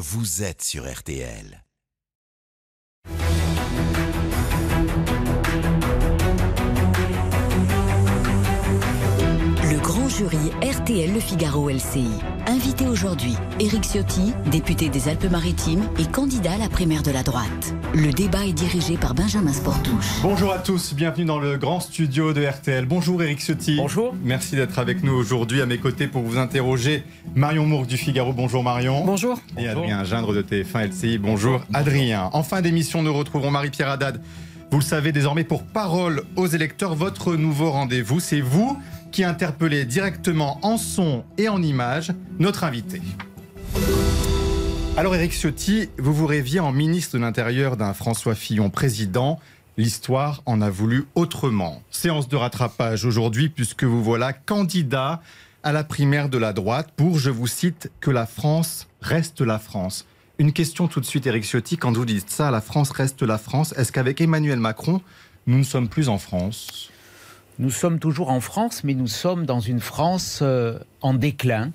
vous êtes sur RTL. Jury RTL Le Figaro LCI. Invité aujourd'hui, Éric Ciotti, député des Alpes-Maritimes et candidat à la primaire de la droite. Le débat est dirigé par Benjamin Sportouche. Bonjour à tous, bienvenue dans le grand studio de RTL. Bonjour Éric Ciotti. Bonjour. Merci d'être avec nous aujourd'hui à mes côtés pour vous interroger. Marion Mourgue du Figaro, bonjour Marion. Bonjour. Et Adrien Gindre de TF1 LCI, bonjour, Adrien. En fin d'émission, nous retrouverons Marie-Pierre Haddad. Vous le savez désormais pour Parole aux électeurs, votre nouveau rendez-vous, c'est vous qui interpellez directement en son et en image notre invité. Alors Éric Ciotti, vous vous rêviez en ministre de l'Intérieur d'un François Fillon président. L'histoire en a voulu autrement. Séance de rattrapage aujourd'hui puisque vous voilà candidat à la primaire de la droite pour, je vous cite, que la France reste la France. Une question tout de suite, Éric Ciotti, quand vous dites ça, la France reste la France, est-ce qu'avec Emmanuel Macron, nous ne sommes plus en France? Nous sommes toujours en France, mais nous sommes dans une France euh, en déclin,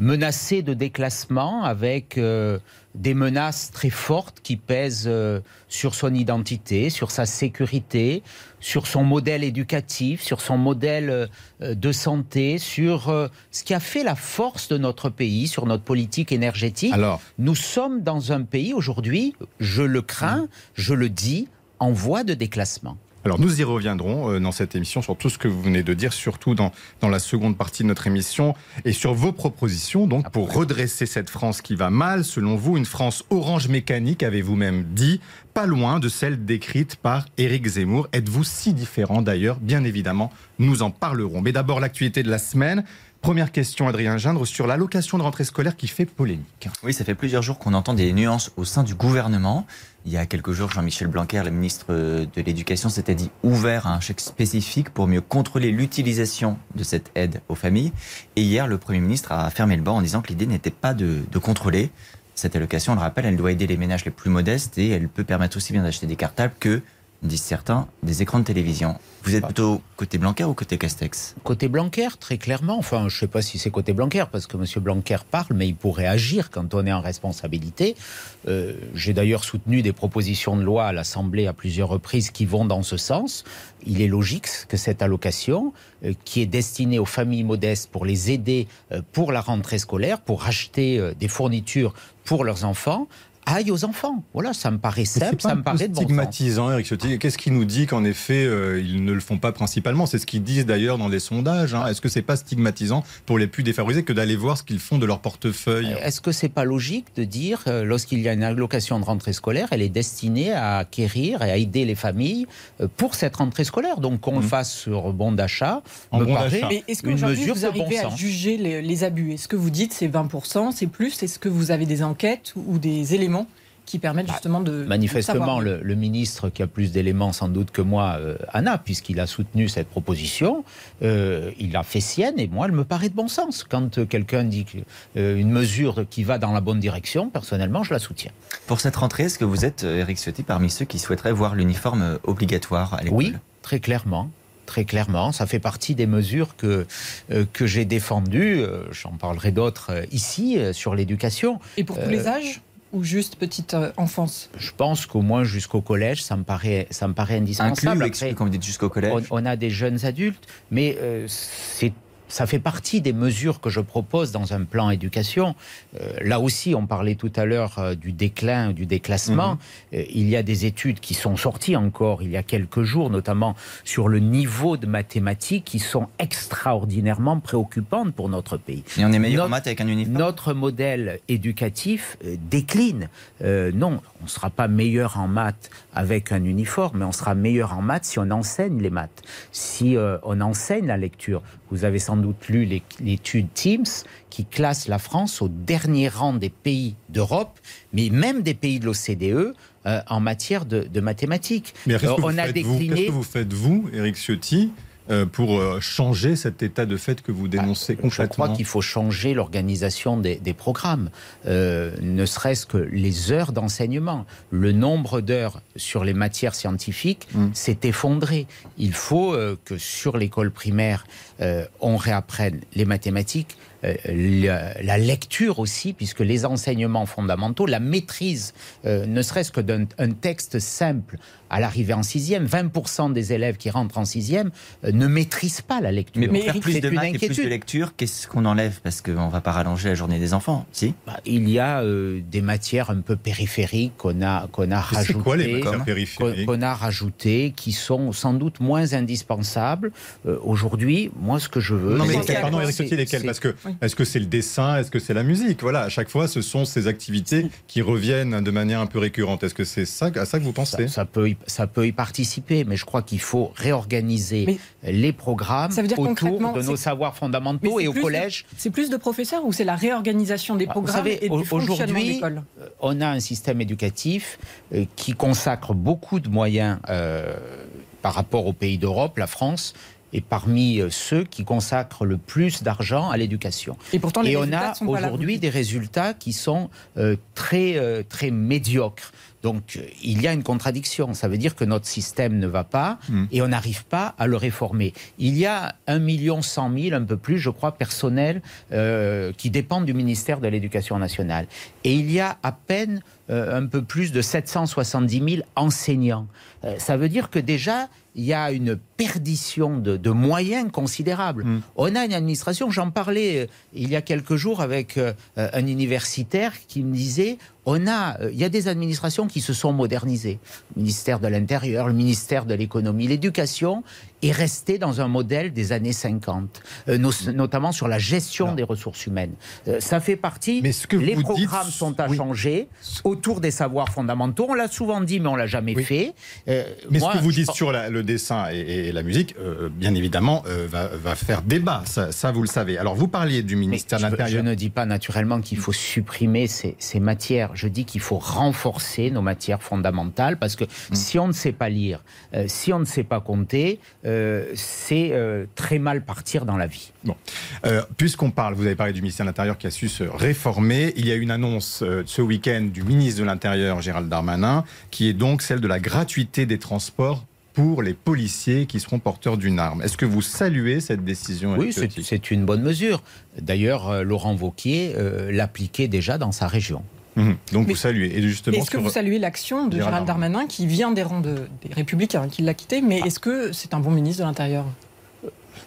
menacée de déclassement, avec euh, des menaces très fortes qui pèsent euh, sur son identité, sur sa sécurité, sur son modèle éducatif, sur son modèle de santé, sur ce qui a fait la force de notre pays, sur notre politique énergétique. Alors, Nous sommes dans un pays aujourd'hui, je le crains, je le dis, en voie de déclassement. Alors nous y reviendrons euh, dans cette émission sur tout ce que vous venez de dire, surtout dans, dans la seconde partie de notre émission, et sur vos propositions donc pour redresser cette France qui va mal, selon vous, une France orange mécanique, avez-vous même dit, pas loin de celle décrite par Éric Zemmour. Êtes-vous si différent d'ailleurs? Bien évidemment, nous en parlerons. Mais d'abord l'actualité de la semaine. Première question, Adrien Gindre, sur l'allocation de rentrée scolaire qui fait polémique. Oui, ça fait plusieurs jours qu'on entend des nuances au sein du gouvernement. Il y a quelques jours, Jean-Michel Blanquer, le ministre de l'Éducation, s'était dit ouvert à un chèque spécifique pour mieux contrôler l'utilisation de cette aide aux familles. Et hier, le Premier ministre a fermé le banc en disant que l'idée n'était pas de, de contrôler. Cette allocation, on le rappelle, elle doit aider les ménages les plus modestes et elle peut permettre aussi bien d'acheter des cartables que, disent certains, des écrans de télévision. Vous êtes plutôt côté Blanquer ou côté Castex? Côté Blanquer, très clairement. Enfin, je ne sais pas si c'est côté Blanquer, parce que M. Blanquer parle, mais il pourrait agir quand on est en responsabilité. Euh, J'ai d'ailleurs soutenu des propositions de loi à l'Assemblée à plusieurs reprises qui vont dans ce sens. Il est logique que cette allocation, euh, qui est destinée aux familles modestes pour les aider euh, pour la rentrée scolaire, pour acheter des fournitures pour leurs enfants, aille aux enfants. Voilà, ça me paraît simple, ça me paraît de bon sens. stigmatisant, Eric Ciotti. Qu'est-ce qui nous dit qu'en effet, euh, ils ne le font pas principalement? C'est ce qu'ils disent d'ailleurs dans les sondages. hein. Est-ce que c'est pas stigmatisant pour les plus défavorisés que d'aller voir ce qu'ils font de leur portefeuille? Est-ce que c'est pas logique de dire, euh, lorsqu'il y a une allocation de rentrée scolaire, elle est destinée à acquérir et à aider les familles euh, pour cette rentrée scolaire? Donc qu'on le Mhm. fasse sur bon d'achat, En me bon paraît d'achat. Mais est-ce une qu'aujourd'hui, mesure vous bon arrivez à sens. juger les, les abus? Est-ce que vous dites c'est 20%, c'est plus? Est-ce que vous avez des enquêtes ou des éléments qui permettent justement de. de Manifestement, le, le ministre qui a plus d'éléments sans doute que moi, euh, Anna, puisqu'il a soutenu cette proposition, euh, il l'a fait sienne et moi, elle me paraît de bon sens. Quand euh, quelqu'un dit que, euh, une mesure qui va dans la bonne direction, personnellement, je la soutiens. Pour cette rentrée, est-ce que vous êtes, Eric Ciotti, parmi ceux qui souhaiteraient voir l'uniforme obligatoire à l'école? Oui, très clairement. Très clairement, ça fait partie des mesures que, euh, que j'ai défendues. Euh, J'en parlerai d'autres euh, ici euh, sur l'éducation. Et pour tous Euh, les âges? Ou juste petite euh, enfance? Je pense qu'au moins jusqu'au collège, ça me paraît, ça me paraît Inclus indispensable. ou exclu, quand vous dites jusqu'au collège on, on a des jeunes adultes, mais euh, c'est ça fait partie des mesures que je propose dans un plan éducation. Euh, là aussi, on parlait tout à l'heure euh, du déclin, du déclassement. Euh, il y a des études qui sont sorties encore il y a quelques jours, notamment sur le niveau de mathématiques qui sont extraordinairement préoccupantes pour notre pays. Et on est meilleur en Notre- maths avec un uniforme? Notre modèle éducatif euh, décline. Euh, non, on ne sera pas meilleur en maths avec un uniforme, mais on sera meilleur en maths si on enseigne les maths, si euh, on enseigne la lecture. Vous avez sans doute lu l'étude Teams qui classe la France au dernier rang des pays d'Europe, mais même des pays de l'OCDE euh, en matière de, de mathématiques. Mais qu'est-ce Euh, que vous on a faites, vous? décliné. Qu'est-ce que vous faites, vous, Éric Ciotti, pour euh, changer cet état de fait que vous dénoncez Je concrètement crois qu'il faut changer l'organisation des, des programmes, Euh, ne serait-ce que les heures d'enseignement. Le nombre d'heures sur les matières scientifiques Mm. s'est effondré. Il faut euh, que sur l'école primaire, euh, on réapprenne les mathématiques, la, lecture aussi, puisque les enseignements fondamentaux, la maîtrise, ne serait-ce que d'un texte simple à l'arrivée en sixième, 20% des élèves qui rentrent en sixième ne maîtrisent pas la lecture. Mais, faire plus de maths et plus de lecture, qu'est-ce qu'on enlève Parce qu'on ne va pas rallonger la journée des enfants, si bah, Il y a des matières un peu périphériques qu'on a, qu'on a rajoutées. quoi les matières périphériques Qu'on a rajoutées, qui sont sans doute moins indispensables. Aujourd'hui, moi, ce que je veux. Non, mais pardon, Eric lesquelles Parce que est-ce que c'est le dessin Est-ce que c'est la musique Voilà, à chaque fois, ce sont ces activités qui reviennent de manière un peu récurrente. Est-ce que c'est ça, à ça que vous pensez ça, peut y, ça peut y participer, mais je crois qu'il faut réorganiser les programmes autour de nos savoirs fondamentaux et au collège. C'est plus de professeurs ou c'est la réorganisation des bah, programmes et du Aujourd'hui, euh, on a un système éducatif euh, qui consacre beaucoup de moyens euh, par rapport aux pays d'Europe, la France, est parmi ceux qui consacrent le plus d'argent à l'éducation. Et pourtant, Et on a aujourd'hui des résultats qui sont euh, très, euh, très médiocres. Donc il y a une contradiction. Ça veut dire que notre système ne va pas hmm. et on n'arrive pas à le réformer. Il y a un million cent mille, un peu plus, je crois, personnels qui dépendent du ministère de l'Éducation nationale. Et il y a à peine un peu plus de 770 000 enseignants. ça veut dire que déjà, il y a une perdition de, moyens considérables. Hmm. On a une administration, j'en parlais euh, il y a quelques jours avec euh, un universitaire qui me disait on a, euh, il y a des administrations qui se sont modernisées. Le ministère de l'Intérieur, le ministère de l'Économie, l'éducation est resté dans un modèle des années 50, notamment sur la gestion des ressources humaines. ça fait partie. Mais ce que les programmes sont à changer autour des savoirs fondamentaux. On l'a souvent dit, mais on l'a jamais fait. mais ce que vous dites sur le dessin et, la musique, euh, bien évidemment, euh, va, faire débat. Ça, vous le savez. Alors, vous parliez du ministère de l'Intérieur. Je ne dis pas naturellement qu'il faut supprimer ces, matières. Je dis qu'il faut renforcer nos matières fondamentales parce que mm. si on ne sait pas lire, euh, si on ne sait pas compter, c'est très mal partir dans la vie. Bon. Puisqu'on parle, vous avez parlé du ministère de l'Intérieur qui a su se réformer. Il y a une annonce ce week-end du ministre de l'Intérieur, Gérald Darmanin, qui est donc celle de la gratuité des transports pour les policiers qui seront porteurs d'une arme. Est-ce que vous saluez cette décision Oui, c'est une bonne mesure. D'ailleurs, euh, Laurent Vauquier euh, l'appliquait déjà dans sa région. Mhm. Donc vous saluez. Et justement, est-ce que vous saluez l'action de Gérald Darmanin qui vient des rangs des Républicains, qui l'a quitté, mais est-ce que c'est un bon ministre de l'Intérieur?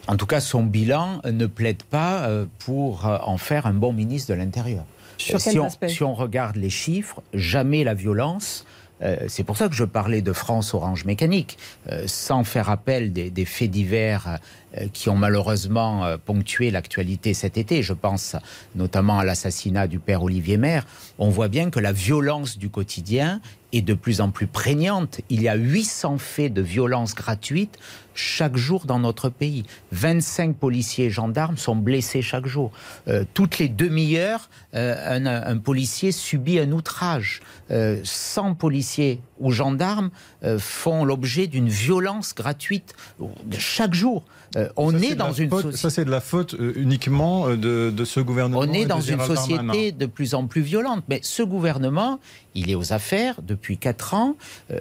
En tout cas, son bilan ne plaide pas euh, pour en faire un bon ministre de l'Intérieur. Si on, si on regarde les chiffres, jamais la violence euh, c'est pour ça que je parlais de France Orange Mécanique, euh, sans faire appel des, faits divers euh, qui ont malheureusement ponctué l'actualité cet été. Je pense notamment à l'assassinat du père Olivier Maire. On voit bien que la violence du quotidien est de plus en plus prégnante. Il y a 800 faits de violence gratuite chaque jour dans notre pays. 25 policiers et gendarmes sont blessés chaque jour. Euh, toutes les demi-heures, euh, un, policier subit un outrage. 100 euh, policiers ou gendarmes font l'objet d'une violence gratuite chaque jour. On est, dans une société. Ça, c'est de la faute uniquement de, de, ce gouvernement. On est dans une société de plus en plus violente. Mais ce gouvernement, il est aux affaires depuis 4 ans.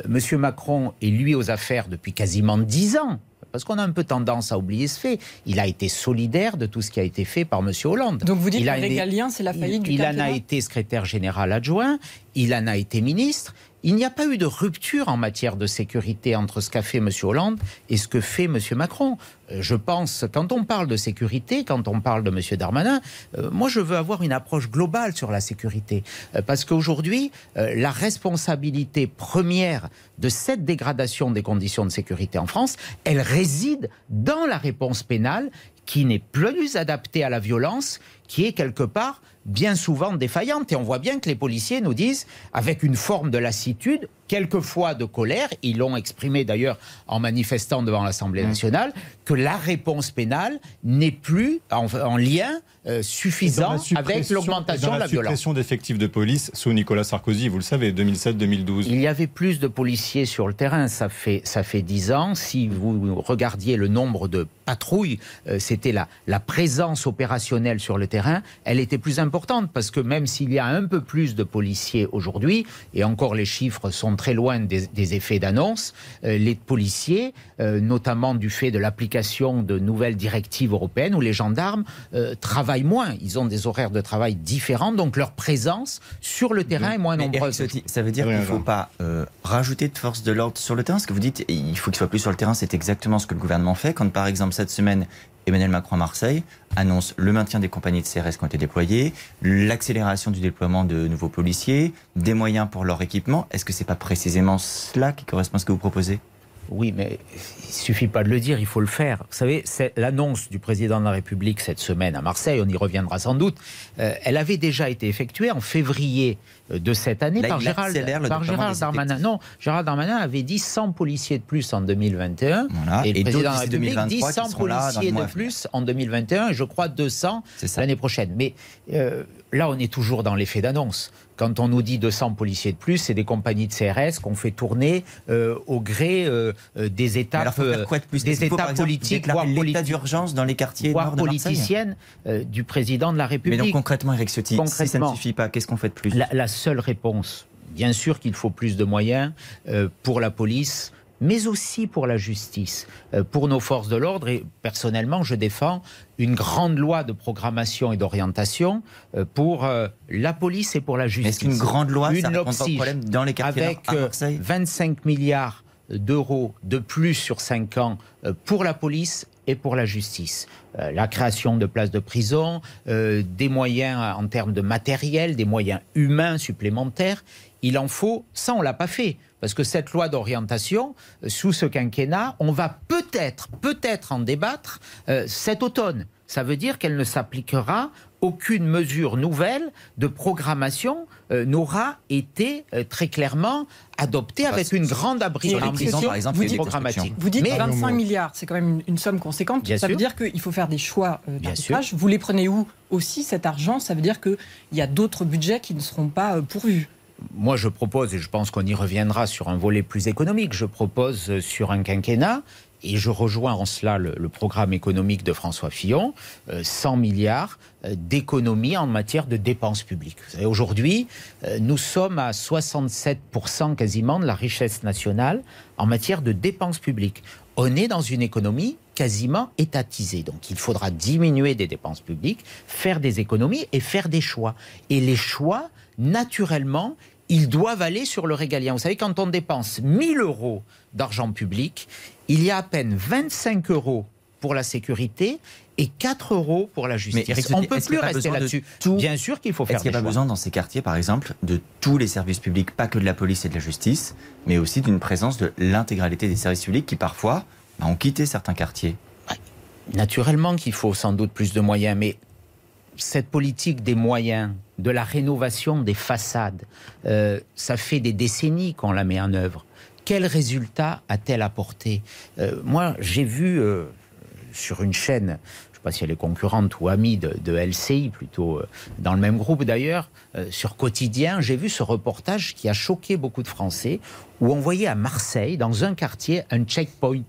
Monsieur Macron est lui aux affaires depuis quasiment 10 ans parce qu'on a un peu tendance à oublier ce fait. Il a été solidaire de tout ce qui a été fait par M. Hollande. Donc vous dites il que régalien, c'est la faillite du Il en a été secrétaire général adjoint, il en a été ministre. Il n'y a pas eu de rupture en matière de sécurité entre ce qu'a fait M. Hollande et ce que fait M. Macron. Euh, je pense, quand on parle de sécurité, quand on parle de M. Darmanin, euh, moi je veux avoir une approche globale sur la sécurité. Euh, parce qu'aujourd'hui, la responsabilité première de cette dégradation des conditions de sécurité en France, elle réside dans la réponse pénale qui n'est plus adaptée à la violence, qui est quelque part bien souvent défaillante. Et on voit bien que les policiers nous disent, avec une forme de lassitude, quelquefois de colère, ils l'ont exprimé d'ailleurs en manifestant devant l'Assemblée mmh. nationale, que la réponse pénale n'est plus en, lien euh, suffisant avec l'augmentation de la, violence. La suppression d'effectifs de police sous Nicolas Sarkozy, vous le savez, 2007-2012. Il y avait plus de policiers sur le terrain, ça fait, ça fait 10 ans. Si vous regardiez le nombre de patrouilles, euh, c'était la, la présence opérationnelle sur le terrain, elle était plus importante parce que même s'il y a un peu plus de policiers aujourd'hui, et encore les chiffres sont très loin des, effets d'annonce, euh, les policiers, euh, notamment du fait de l'application de nouvelles directives européennes, où les gendarmes euh, travaillent moins. Ils ont des horaires de travail différents, donc leur présence sur le terrain est moins nombreuse. ça veut dire qu'il ne faut pas rajouter de force de l'ordre sur le terrain. Ce que vous dites, il faut qu'il soit plus sur le terrain, c'est exactement ce que le gouvernement fait. Quand par exemple cette semaine, Emmanuel Macron à Marseille annonce le maintien des compagnies de CRS qui ont été déployées, l'accélération du déploiement de nouveaux policiers, des moyens pour leur équipement. Est-ce que ce n'est pas précisément cela qui correspond à ce que vous proposez? Oui, mais il suffit pas de le dire, il faut le faire. Vous savez, c'est l'annonce du président de la République cette semaine à Marseille, on y reviendra sans doute, euh, elle avait déjà été effectuée en février euh, de cette année par, Gérald, par Gérald Darmanin. Non, Gérald Darmanin avait dit 100 policiers de plus en 2021. et le président de la République dit 100 policiers de plus en 2021 et je crois 200 l'année prochaine. Mais euh, là, on est toujours dans l'effet d'annonce. Quand on nous dit 200 policiers de plus, c'est des compagnies de CRS qu'on fait tourner euh, au gré euh, euh, des étapes, des états politiques, voire l'état d'urgence dans les quartiers voire politiciennes du président de la République. Mais donc concrètement, Eric Ciotti, si ça ne suffit pas, qu'est-ce qu'on fait de plus la, la, seule réponse, bien sûr qu'il faut plus de moyens pour la police mais aussi pour la justice, euh, pour nos forces de l'ordre. Et personnellement, je défends une grande loi de programmation et d'orientation euh, pour euh, la police et pour la justice. Est-ce qu'une grande loi, une ça problème dans les quartiers avec 25 milliards d'euros de plus sur 5 ans pour la police et pour la justice. la création de places de prison, des moyens en termes de matériel, des moyens humains supplémentaires. Il en faut, ça on l'a pas fait. Parce que cette loi d'orientation, euh, sous ce quinquennat, on va peut-être, peut-être en débattre euh, cet automne. Ça veut dire qu'elle ne s'appliquera aucune mesure nouvelle de programmation euh, n'aura été très clairement adoptée avec une grande par exemple, vous dites, Vous dites 25 milliards, c'est quand même une, somme conséquente. ça veut dire qu'il faut faire des choix d'arbitrage. Vous les prenez où aussi cet argent? Ça veut dire qu'il y a d'autres budgets qui ne seront pas pourvus moi, je propose, et je pense qu'on y reviendra sur un volet plus économique, je propose euh, sur un quinquennat, et je rejoins en cela le, programme économique de François Fillon, 100 euh, milliards euh, d'économies en matière de dépenses publiques. Aujourd'hui, nous sommes à 67% quasiment de la richesse nationale en matière de dépenses publiques. On est dans une économie quasiment étatisée. Donc il faudra diminuer des dépenses publiques, faire des économies et faire des choix. Et les choix, naturellement, ils doivent aller sur le régalien. Vous savez, quand on dépense 1000 euros d'argent public, il y a à peine 25 euros pour la sécurité et 4 euros pour la justice. on ne peut plus rester là-dessus. Bien sûr qu'il faut faire Est-ce qu'il n'y a pas besoin dans ces quartiers, par exemple, de tous les services publics, pas que de la police et de la justice, mais aussi d'une présence de l'intégralité des services publics qui, parfois, bah, ont quitté certains quartiers? Naturellement qu'il faut sans doute plus de moyens, mais cette politique des moyens, de la rénovation des façades, euh, ça fait des décennies qu'on la met en œuvre. Quel résultat a-t-elle apporté euh, Moi, j'ai vu euh, sur une chaîne, je ne sais pas si elle est concurrente ou amie de, de LCI, plutôt dans le même groupe d'ailleurs, sur Quotidien, j'ai vu ce reportage qui a choqué beaucoup de Français, où on voyait à Marseille, dans un quartier, un checkpoint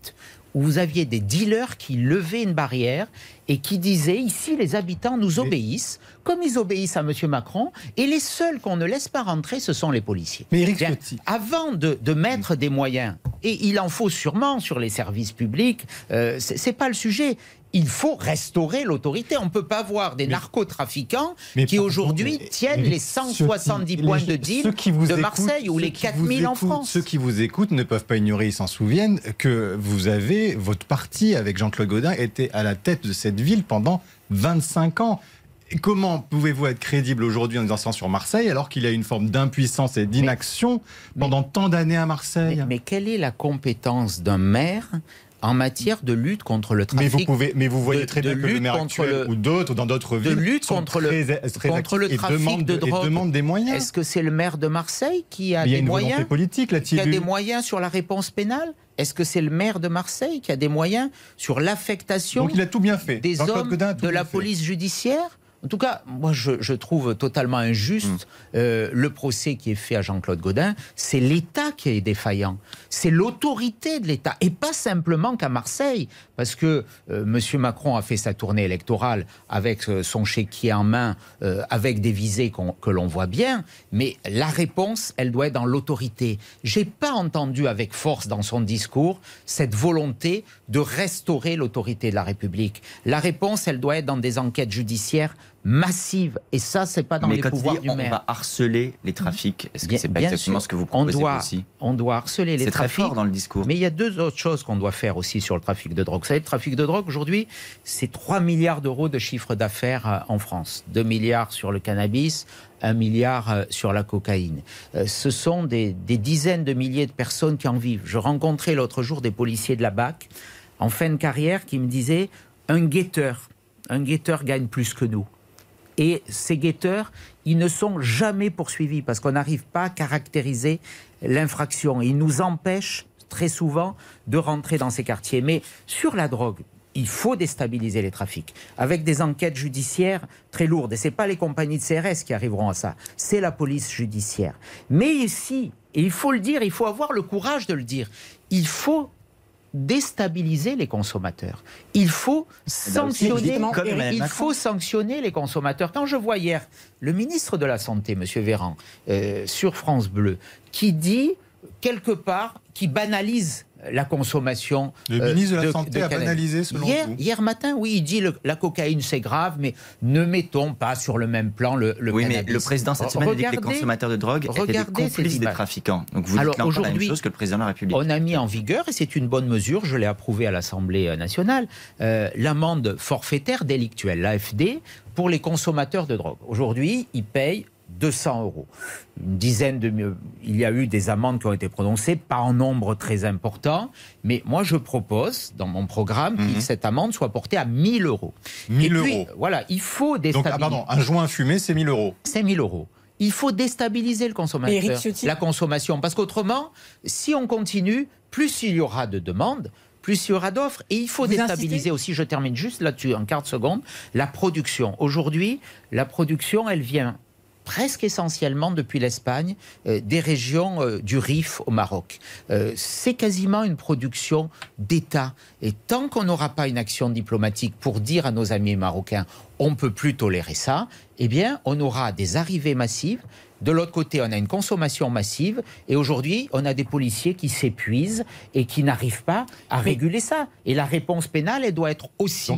où vous aviez des dealers qui levaient une barrière et qui disaient ici les habitants nous obéissent comme ils obéissent à M. Macron et les seuls qu'on ne laisse pas rentrer ce sont les policiers. Mais Eric avant de, mettre des moyens et il en faut sûrement sur les services publics, euh, c'est pas le sujet il faut restaurer l'autorité. On ne peut pas voir des narcotrafiquants qui aujourd'hui tiennent les 170 points de deal de Marseille ou les 4000 en France. Ceux qui vous écoutent ne peuvent pas ignorer, ils s'en souviennent, que vous avez, votre parti avec Jean-Claude Godin était à la tête de cette ville pendant 25 ans. Comment pouvez-vous être crédible aujourd'hui en disant sur Marseille alors qu'il y a une forme d'impuissance et d'inaction pendant tant d'années à Marseille? Mais, quelle est la compétence d'un maire en matière de lutte contre le trafic. Mais vous, pouvez, mais vous voyez très bien que le maire actuel ou d'autres, ou dans d'autres villes, de lutte contre, le, contre le trafic de drogue. demande des moyens. Est-ce que c'est le maire de Marseille qui a des moyens politique, là, qui a des moyens sur la réponse pénale? Est-ce que c'est le maire de Marseille qui a des moyens sur l'affectation Donc il a tout bien fait. des hommes de la police judiciaire? En tout cas, moi, je, trouve totalement injuste mm. euh, le procès qui est fait à Jean-Claude Godin. C'est l'État qui est défaillant. C'est l'autorité de l'État. Et pas simplement qu'à Marseille. Parce que euh, M. Macron a fait sa tournée électorale avec euh, son chéquier en main, avec des visées que l'on voit bien. Mais la réponse, elle doit être dans l'autorité. J'ai pas entendu avec force dans son discours cette volonté de restaurer l'autorité de la République. La réponse, elle doit être dans des enquêtes judiciaires massive. Et ça, c'est pas dans les pouvoirs du maire. On va harceler les trafics. Est-ce que c'est pas exactement ce que vous proposez on doit, aussi On doit harceler les trafics. C'est très fort dans le discours. Mais il y a deux autres choses qu'on doit faire aussi sur le trafic de drogue. Vous savez, le trafic de drogue, aujourd'hui, c'est 3 milliards d'euros de chiffre d'affaires euh, en France. 2 milliards sur le cannabis, 1 milliard euh, sur la cocaïne. Euh, ce sont des, des dizaines de milliers de personnes qui en vivent. Je rencontrais l'autre jour des policiers de la BAC en fin de carrière qui me disaient un guetteur, un guetteur gagne plus que nous. Et ces guetteurs, ils ne sont jamais poursuivis parce qu'on n'arrive pas à caractériser l'infraction. Ils nous empêchent très souvent de rentrer dans ces quartiers. Mais sur la drogue, il faut déstabiliser les trafics avec des enquêtes judiciaires très lourdes. Et ce n'est pas les compagnies de CRS qui arriveront à ça, c'est la police judiciaire. Mais ici, et il faut le dire, il faut avoir le courage de le dire, il faut déstabiliser les consommateurs. Il faut eh ben, sanctionner, il faut sanctionner les consommateurs. Quand je vois hier le ministre de la Santé, M. Véran, euh, sur France Bleu, qui dit quelque part, qui banalise la consommation. Le ministre de la euh, Santé a banalisé selon hier, Hier matin, oui, il dit que la cocaïne c'est grave, mais ne mettons pas sur le même plan le, le oui, mais le président cette semaine a dit que les consommateurs de drogue étaient des complices des trafiquants. Donc vous dites encore la même chose que le président de la République. On a mis en vigueur, et c'est une bonne mesure, je l'ai approuvé à l'Assemblée nationale, euh, l'amende forfaitaire délictuelle, l'AFD, pour les consommateurs de drogue. Aujourd'hui, ils payent 200 euros. Une dizaine de. Il y a eu des amendes qui ont été prononcées, pas en nombre très important, mais moi je propose dans mon programme que mhm. cette amende soit portée à 1000 euros. 1000 euros. Voilà, il faut déstabiliser. Donc, ah, pardon, un joint fumé, c'est 1000 euros. C'est 1000 euros. Il faut déstabiliser le consommateur, la consommation, parce qu'autrement, si on continue, plus il y aura de demandes, plus il y aura d'offres. Et il faut déstabiliser aussi, je termine juste là-dessus en 40 secondes, la production. Aujourd'hui, la production, elle vient presque essentiellement depuis l'Espagne, euh, des régions euh, du Rif au Maroc. Euh, c'est quasiment une production d'État. Et tant qu'on n'aura pas une action diplomatique pour dire à nos amis marocains on ne peut plus tolérer ça, eh bien, on aura des arrivées massives de l'autre côté, on a une consommation massive et aujourd'hui, on a des policiers qui s'épuisent et qui n'arrivent pas à réguler ça. Et la réponse pénale, elle doit être aussi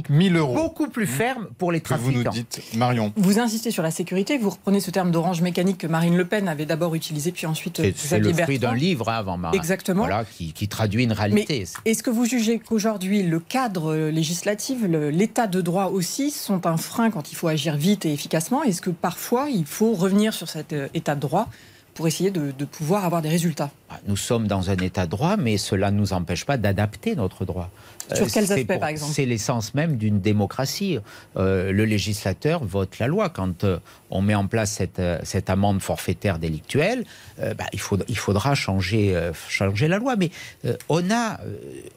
beaucoup plus ferme pour les trafiquants. vous nous dites, Marion. Vous insistez sur la sécurité, vous reprenez ce terme d'orange mécanique que Marine Le Pen avait d'abord utilisé, puis ensuite C'est le fruit d'un livre hein, avant Marine. Exactement. Voilà, qui, traduit une réalité. Est-ce que vous jugez qu'aujourd'hui, le cadre législatif, l'état de droit aussi, sont un frein quand il faut agir vite et efficacement Est-ce que parfois, il faut revenir sur cette euh, état de droit pour essayer de, pouvoir avoir des résultats? Bah, Nous sommes dans un état de droit, mais cela ne nous empêche pas d'adapter notre droit. Sur euh, quels aspects, par exemple? C'est l'essence même d'une démocratie. Euh, le législateur vote la loi. Quand euh, on met en place cette, cette amende forfaitaire délictuelle, bah, il, faut, il faudra changer, changer la loi. Mais on, a,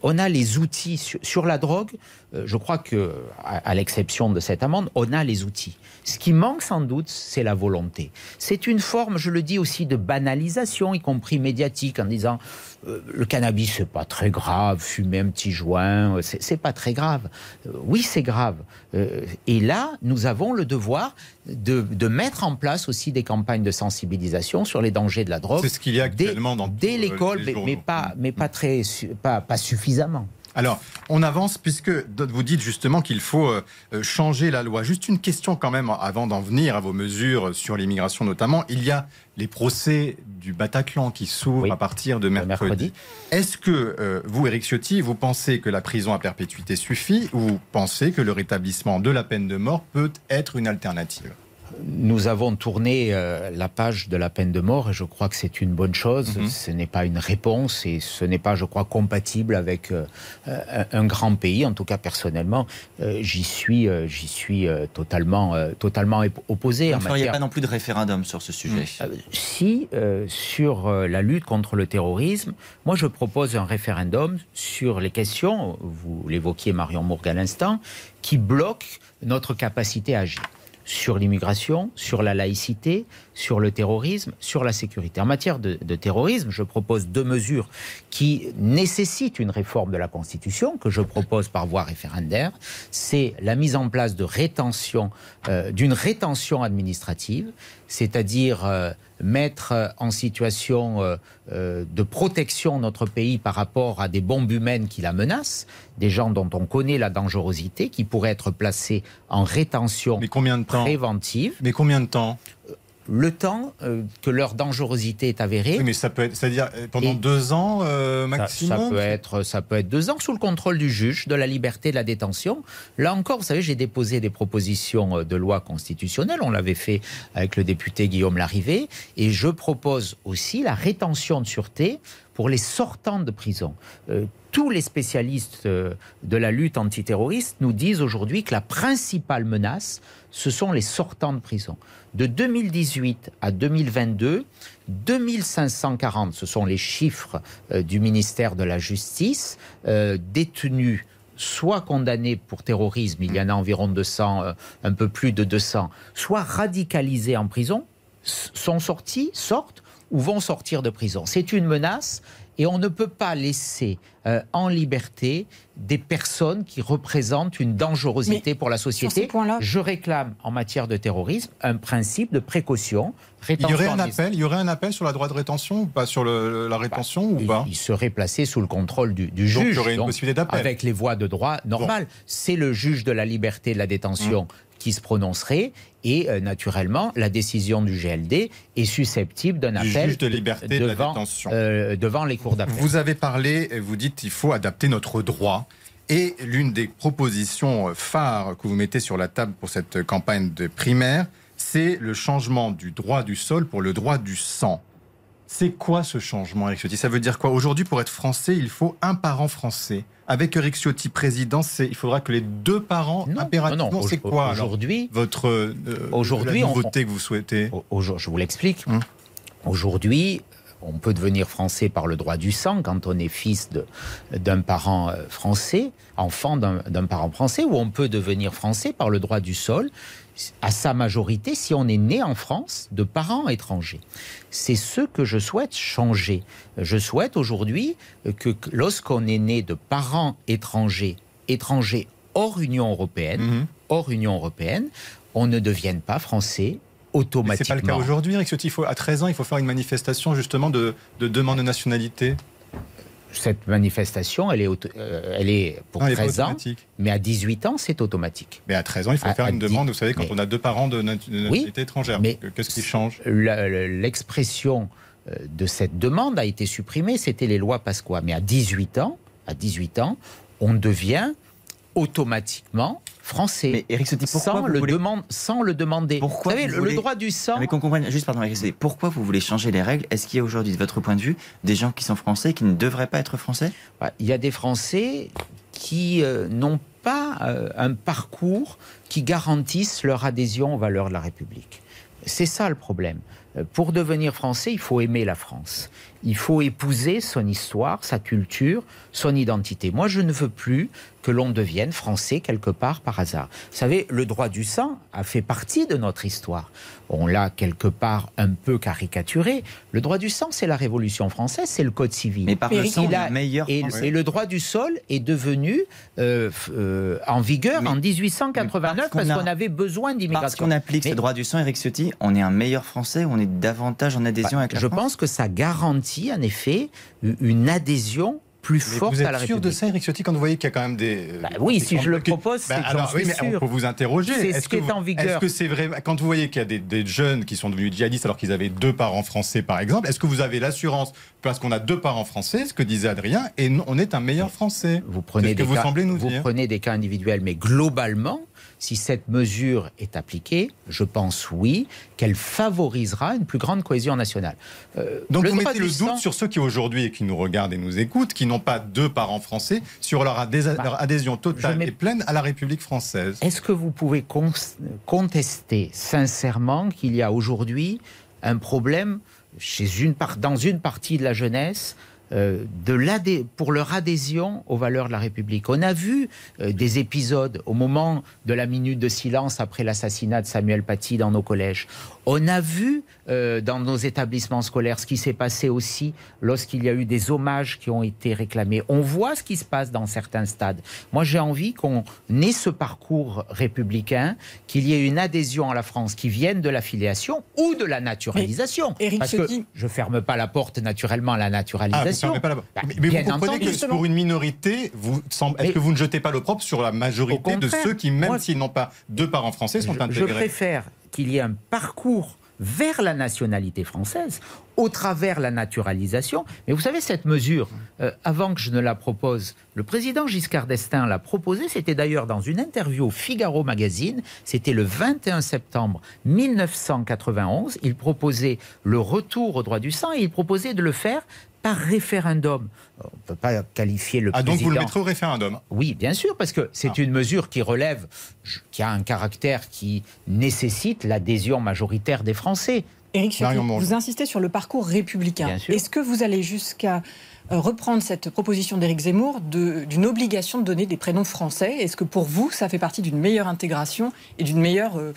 on a les outils sur, la drogue. Je crois que, à l'exception de cette amende, on a les outils. Ce qui manque sans doute, c'est la volonté. C'est une forme, je le dis aussi, de banalisation, y compris médiatique, en disant euh, le cannabis, c'est pas très grave, fumer un petit joint, euh, c'est pas très grave. Euh, oui, c'est grave. et là, nous avons le devoir de, mettre en place aussi des campagnes de sensibilisation sur les dangers de la drogue. C'est ce qu'il y a actuellement dès, dans dès l'école, mais, pas, mais pas très, pas, pas suffisamment. Alors, on avance puisque vous dites justement qu'il faut euh, euh, changer la loi. Juste une question quand même avant d'en venir à vos mesures sur l'immigration notamment. Il y a les procès du Bataclan qui s'ouvrent à partir de mercredi. Est-ce que euh, vous, Éric Ciotti, vous pensez que la prison à perpétuité suffit ou vous pensez que le rétablissement de la peine de mort peut être une alternative? Nous avons tourné euh, la page de la peine de mort et je crois que c'est une bonne chose. Mhm. Ce n'est pas une réponse et ce n'est pas, je crois, compatible avec euh, un, grand pays. En tout cas, personnellement, euh, j'y suis, j'y suis totalement, totalement opposé. Vous ne feriez pas non plus de référendum sur ce sujet? Si, sur la lutte contre le terrorisme, moi je propose un référendum sur les questions, vous l'évoquiez Marion Mourgue à l'instant, qui bloquent notre capacité à agir. Sur l'immigration, sur la laïcité, sur le terrorisme, sur la sécurité. En matière de, terrorisme, je propose deux mesures qui nécessitent une réforme de la Constitution, que je propose par voie référendaire. C'est la mise en place euh, d'une rétention administrative, c'est-à-dire euh, mettre en situation euh, de protection notre pays par rapport à des bombes humaines qui la menacent, des gens dont on connaît la dangerosité, qui pourraient être placés en rétention Mais combien de temps? préventive. Mais combien de temps? Le temps euh, que leur dangerosité est avérée. Oui, mais ça peut être, c'est-à-dire euh, pendant deux ans euh, maximum. Ça, peut être, ça peut être deux ans sous le contrôle du juge, de la liberté de la détention. Là encore, vous savez, j'ai déposé des propositions de loi constitutionnelle. On l'avait fait avec le député Guillaume Larrivé, et je propose aussi la rétention de sûreté pour les sortants de prison. Tous les spécialistes de la lutte antiterroriste nous disent aujourd'hui que la principale menace, ce sont les sortants de prison. De 2018 à 2022, 2540, ce sont les chiffres euh, du ministère de la Justice, euh, détenus soit condamnés pour terrorisme, il y en a environ 200, euh, un peu plus de 200, soit radicalisés en prison, sont sortis, sortent ou vont sortir de prison. C'est une menace et on ne peut pas laisser euh, en liberté des personnes qui représentent une dangerosité pour la société. Je réclame en matière de terrorisme un principe de précaution. Il y aurait un appel, il y aurait un appel sur la droite de rétention ou pas sur la bah, rétention ou pas il, serait placé sous le contrôle du, juge. Donc il y aurait une possibilité d'appel avec les voies de droit normales. C'est le juge de la liberté de la détention. Hum qui se prononcerait. Et euh, naturellement, la décision du GLD est susceptible d'un appel de liberté devant, de la euh, devant les cours d'appel. Vous avez parlé, vous dites qu'il faut adapter notre droit. Et l'une des propositions phares que vous mettez sur la table pour cette campagne de primaire, c'est le changement du droit du sol pour le droit du sang. C'est quoi ce changement, Eric Ciotti? Ça veut dire quoi? Aujourd'hui, pour être français, il faut un parent français. Avec Eric Ciotti président, il faudra que les deux parents impérativement. C'est quoi aujourd'hui votre euh, aujourd'hui, la nouveauté que vous souhaitez Je vous l'explique. Hum. Aujourd'hui, on peut devenir français par le droit du sang quand on est fils d'un parent euh, français, enfant d'un parent français, ou on peut devenir français par le droit du sol à sa majorité si on est né en France de parents étrangers. C'est ce que je souhaite changer. Je souhaite aujourd'hui que lorsqu'on est né de parents étrangers, étrangers hors Union européenne, mhm. hors Union européenne, on ne devienne pas français automatiquement. C'est pas le cas aujourd'hui, Eric faut À 13 ans, il faut faire une manifestation justement de, de demande de nationalité cette manifestation, elle est, euh, elle est pour 13 ans, mais à 18 ans, c'est automatique. Mais à 13 ans, il faut faire une demande, vous savez, quand on a deux parents de, nationalité étrangère. Mais qu'est-ce qui change? L'expression euh, de cette demande a été supprimée, c'était les lois Pasqua. Mais à 18 ans, à 18 ans, on devient automatiquement français. Mais Eric sans, le demande, sans le demander. Pourquoi vous savez, le droit du sang. Mais qu'on comprenne, juste pardon, Eric pourquoi vous voulez changer les règles? Est-ce qu'il y a aujourd'hui, de votre point de vue, des gens qui sont français qui ne devraient pas être français? Il y a des Français qui euh, n'ont pas euh, un parcours qui garantisse leur adhésion aux valeurs de la République. C'est ça le problème. Euh, pour devenir français, il faut aimer la France. Il faut épouser son histoire, sa culture, son identité. Moi, je ne veux plus que l'on devienne français quelque part par hasard. Vous savez, le droit du sang a fait partie de notre histoire. On l'a quelque part un peu caricaturé. Le droit du sang, c'est la Révolution française, c'est le Code civil. Mais par le sang, meilleur et, et, le droit du sol est devenu euh, euh, en vigueur en 1889 parce qu'on avait besoin d'immigration. Parce qu'on applique ce droit du sang, Eric Ciotti, on est un meilleur français, on est davantage en adhésion bah, avec la Je pense que ça garantit en effet une adhésion plus forte vous êtes à la sûr de ça, Eric Ciotti, quand vous voyez qu'il y a quand même des. Bah oui, si je le propose, c'est bah, alors, oui, mais on peut vous interroger. C'est ce qui est en vigueur. Est-ce que c'est vrai Quand vous voyez qu'il y a des, des, jeunes qui sont devenus djihadistes alors qu'ils avaient deux parents français, par exemple, est-ce que vous avez l'assurance, parce qu'on a deux parents français, ce que disait Adrien, et on est un meilleur français Vous prenez des vous cas, semblez nous vous prenez des cas individuels, mais globalement, si cette mesure est appliquée, je pense oui, qu'elle favorisera une plus grande cohésion nationale. Euh, Donc vous mettez le doute sur ceux qui aujourd'hui qui nous regardent et nous écoutent, qui n'ont pas deux parents français, sur leur, bah, adhésion totale et pleine à la République française. Est-ce que vous pouvez contester sincèrement qu'il y a aujourd'hui un problème chez une part, dans une partie de la jeunesse euh, de pour leur adhésion aux valeurs de la République. On a vu euh, des épisodes au moment de la minute de silence après l'assassinat de Samuel Paty dans nos collèges. On a vu euh, dans nos établissements scolaires ce qui s'est passé aussi lorsqu'il y a eu des hommages qui ont été réclamés. On voit ce qui se passe dans certains stades. Moi, j'ai envie qu'on ait ce parcours républicain, qu'il y ait une adhésion à la France qui vienne de l'affiliation ou de la naturalisation. Parce que je ferme pas la porte naturellement à la naturalisation. Ah, bah, mais, vous comprenez que pour une minorité, vous, est-ce que vous ne jetez pas l'opprobre sur la majorité de ceux qui, même s'ils n'ont pas deux parents français, sont intégrés Je préfère qu'il y ait un parcours vers la nationalité française au travers la naturalisation. Mais vous savez, cette mesure, euh, avant que je ne la propose, le président Giscard d'Estaing l'a proposée. C'était d'ailleurs dans une interview au Figaro Magazine. C'était le 21 septembre 1991. Il proposait le retour au droit du sang et il proposait de le faire par référendum. On ne peut pas qualifier le ah, président... donc vous le mettrez au référendum Oui, bien sûr, parce que c'est ah. une mesure qui relève, qui a un caractère qui nécessite l'adhésion majoritaire des Français. Éric vous insistez sur le parcours républicain. Est-ce que vous allez jusqu'à euh, reprendre cette proposition d'Éric Zemmour d'une obligation de donner des prénoms français? Est-ce que pour vous, ça fait partie d'une meilleure intégration et d'une meilleure... Euh,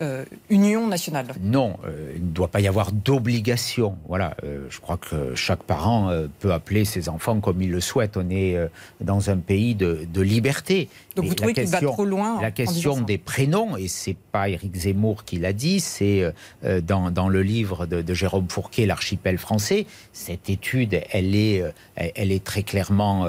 euh, union nationale Non, euh, il ne doit pas y avoir d'obligation. Voilà, euh, je crois que chaque parent peut appeler ses enfants comme il le souhaite. On est dans un pays de, liberté. Donc vous trouvez qu'il va trop loin La question des prénoms, et c'est pas Éric Zemmour qui l'a dit, c'est dans, dans, le livre de, Jérôme Fourquet, L'archipel français. Cette étude, elle est, elle est très clairement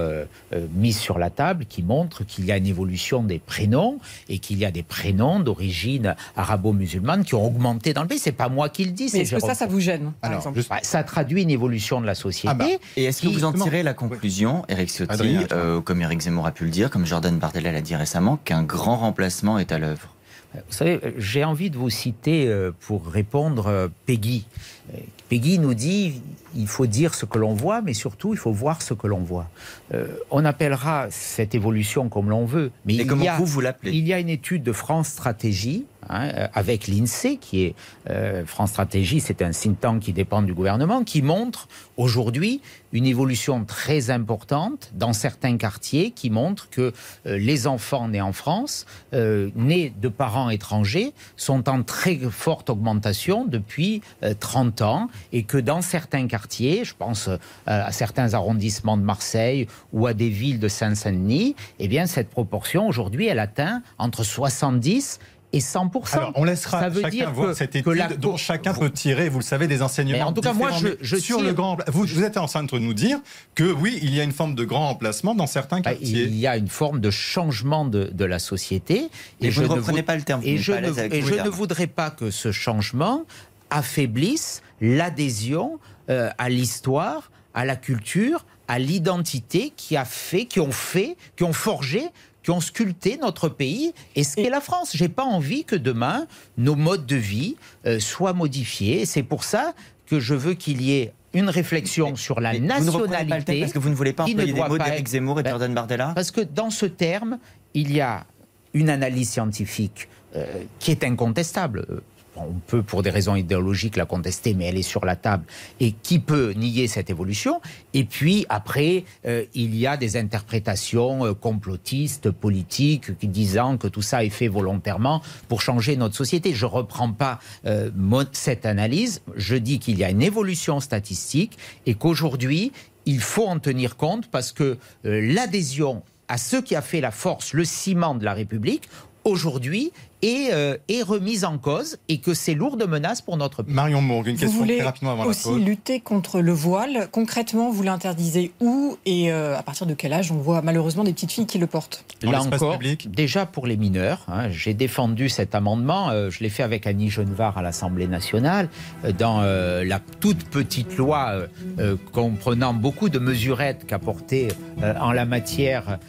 mise sur la table, qui montre qu'il y a une évolution des prénoms et qu'il y a des prénoms d'origine arabe musulmanes qui ont augmenté dans le pays. C'est pas moi qui le dis. Mais est-ce que ça, ça vous gêne par exemple bah, Ça traduit une évolution de la société. Ah bah. Et est-ce que vous en tirez la conclusion, Eric Ciotti, euh, comme Eric Zemmour a pu le dire, comme Jordan Bardella l'a dit récemment, qu'un grand remplacement est à l'œuvre vous savez, j'ai envie de vous citer euh, pour répondre euh, Peggy. Peggy nous dit il faut dire ce que l'on voit, mais surtout il faut voir ce que l'on voit. on appellera cette évolution comme l'on veut, mais il, comment y a, vous, vous il y a une étude de France Stratégie Hein, euh, avec l'INSEE, qui est euh, France Stratégie, c'est un think tank qui dépend du gouvernement, qui montre aujourd'hui une évolution très importante dans certains quartiers, qui montre que euh, les enfants nés en France, nés de parents étrangers, sont en très forte augmentation depuis 30 ans, et que dans certains quartiers, je pense à certains arrondissements de Marseille ou à des villes de Saint-Saint-Denis, eh bien cette proportion aujourd'hui, elle atteint entre 70 et 100%. Alors, on laissera ça veut chacun dire voir cette étude dont chacun peut tirer, vous le savez, des enseignements. en tout cas, moi, je, sur le grand. Vous, vous êtes en train de nous dire que oui, il y a une forme de grand emplacement dans certains bah, quartiers. Il y a une forme de changement de, de la société. Et, je ne reprenez pas le terme. Et je, ne, et je ne voudrais pas que ce changement affaiblisse l'adhésion euh, à l'histoire, à la culture, à l'identité qui a fait, qui ont fait, qui ont forgé qui ont sculpté notre pays et ce qu'est la France. J'ai pas envie que demain nos modes de vie euh, soient modifiés. C'est pour ça que je veux qu'il y ait une réflexion sur la nationalité. parce que vous ne voulez pas employer des mots d'Éric Zemmour et ben, Jordan Bardella Parce que dans ce terme, il y a une analyse scientifique euh, qui est incontestable on peut pour des raisons idéologiques la contester, mais elle est sur la table. Et qui peut nier cette évolution? Et puis après, euh, il y a des interprétations euh, complotistes, politiques, disant que tout ça est fait volontairement pour changer notre société. Je ne reprends pas euh, cette analyse. Je dis qu'il y a une évolution statistique et qu'aujourd'hui, il faut en tenir compte parce que l'adhésion à ce qui a fait la force, le ciment de la République, aujourd'hui est, euh, est, remise en cause et que c'est lourde menace pour notre pays. Marion Mourgue, une question très rapidement avant aussi lutter contre le voile. Concrètement, vous l'interdisez où et euh, à partir de quel âge On voit malheureusement des petites filles qui le portent. Là encore, déjà pour les mineurs, hein, j'ai défendu cet amendement, euh, je l'ai fait avec Annie Genevard à l'Assemblée nationale, dans la toute petite loi comprenant beaucoup de mesurettes qu'a porté en la matière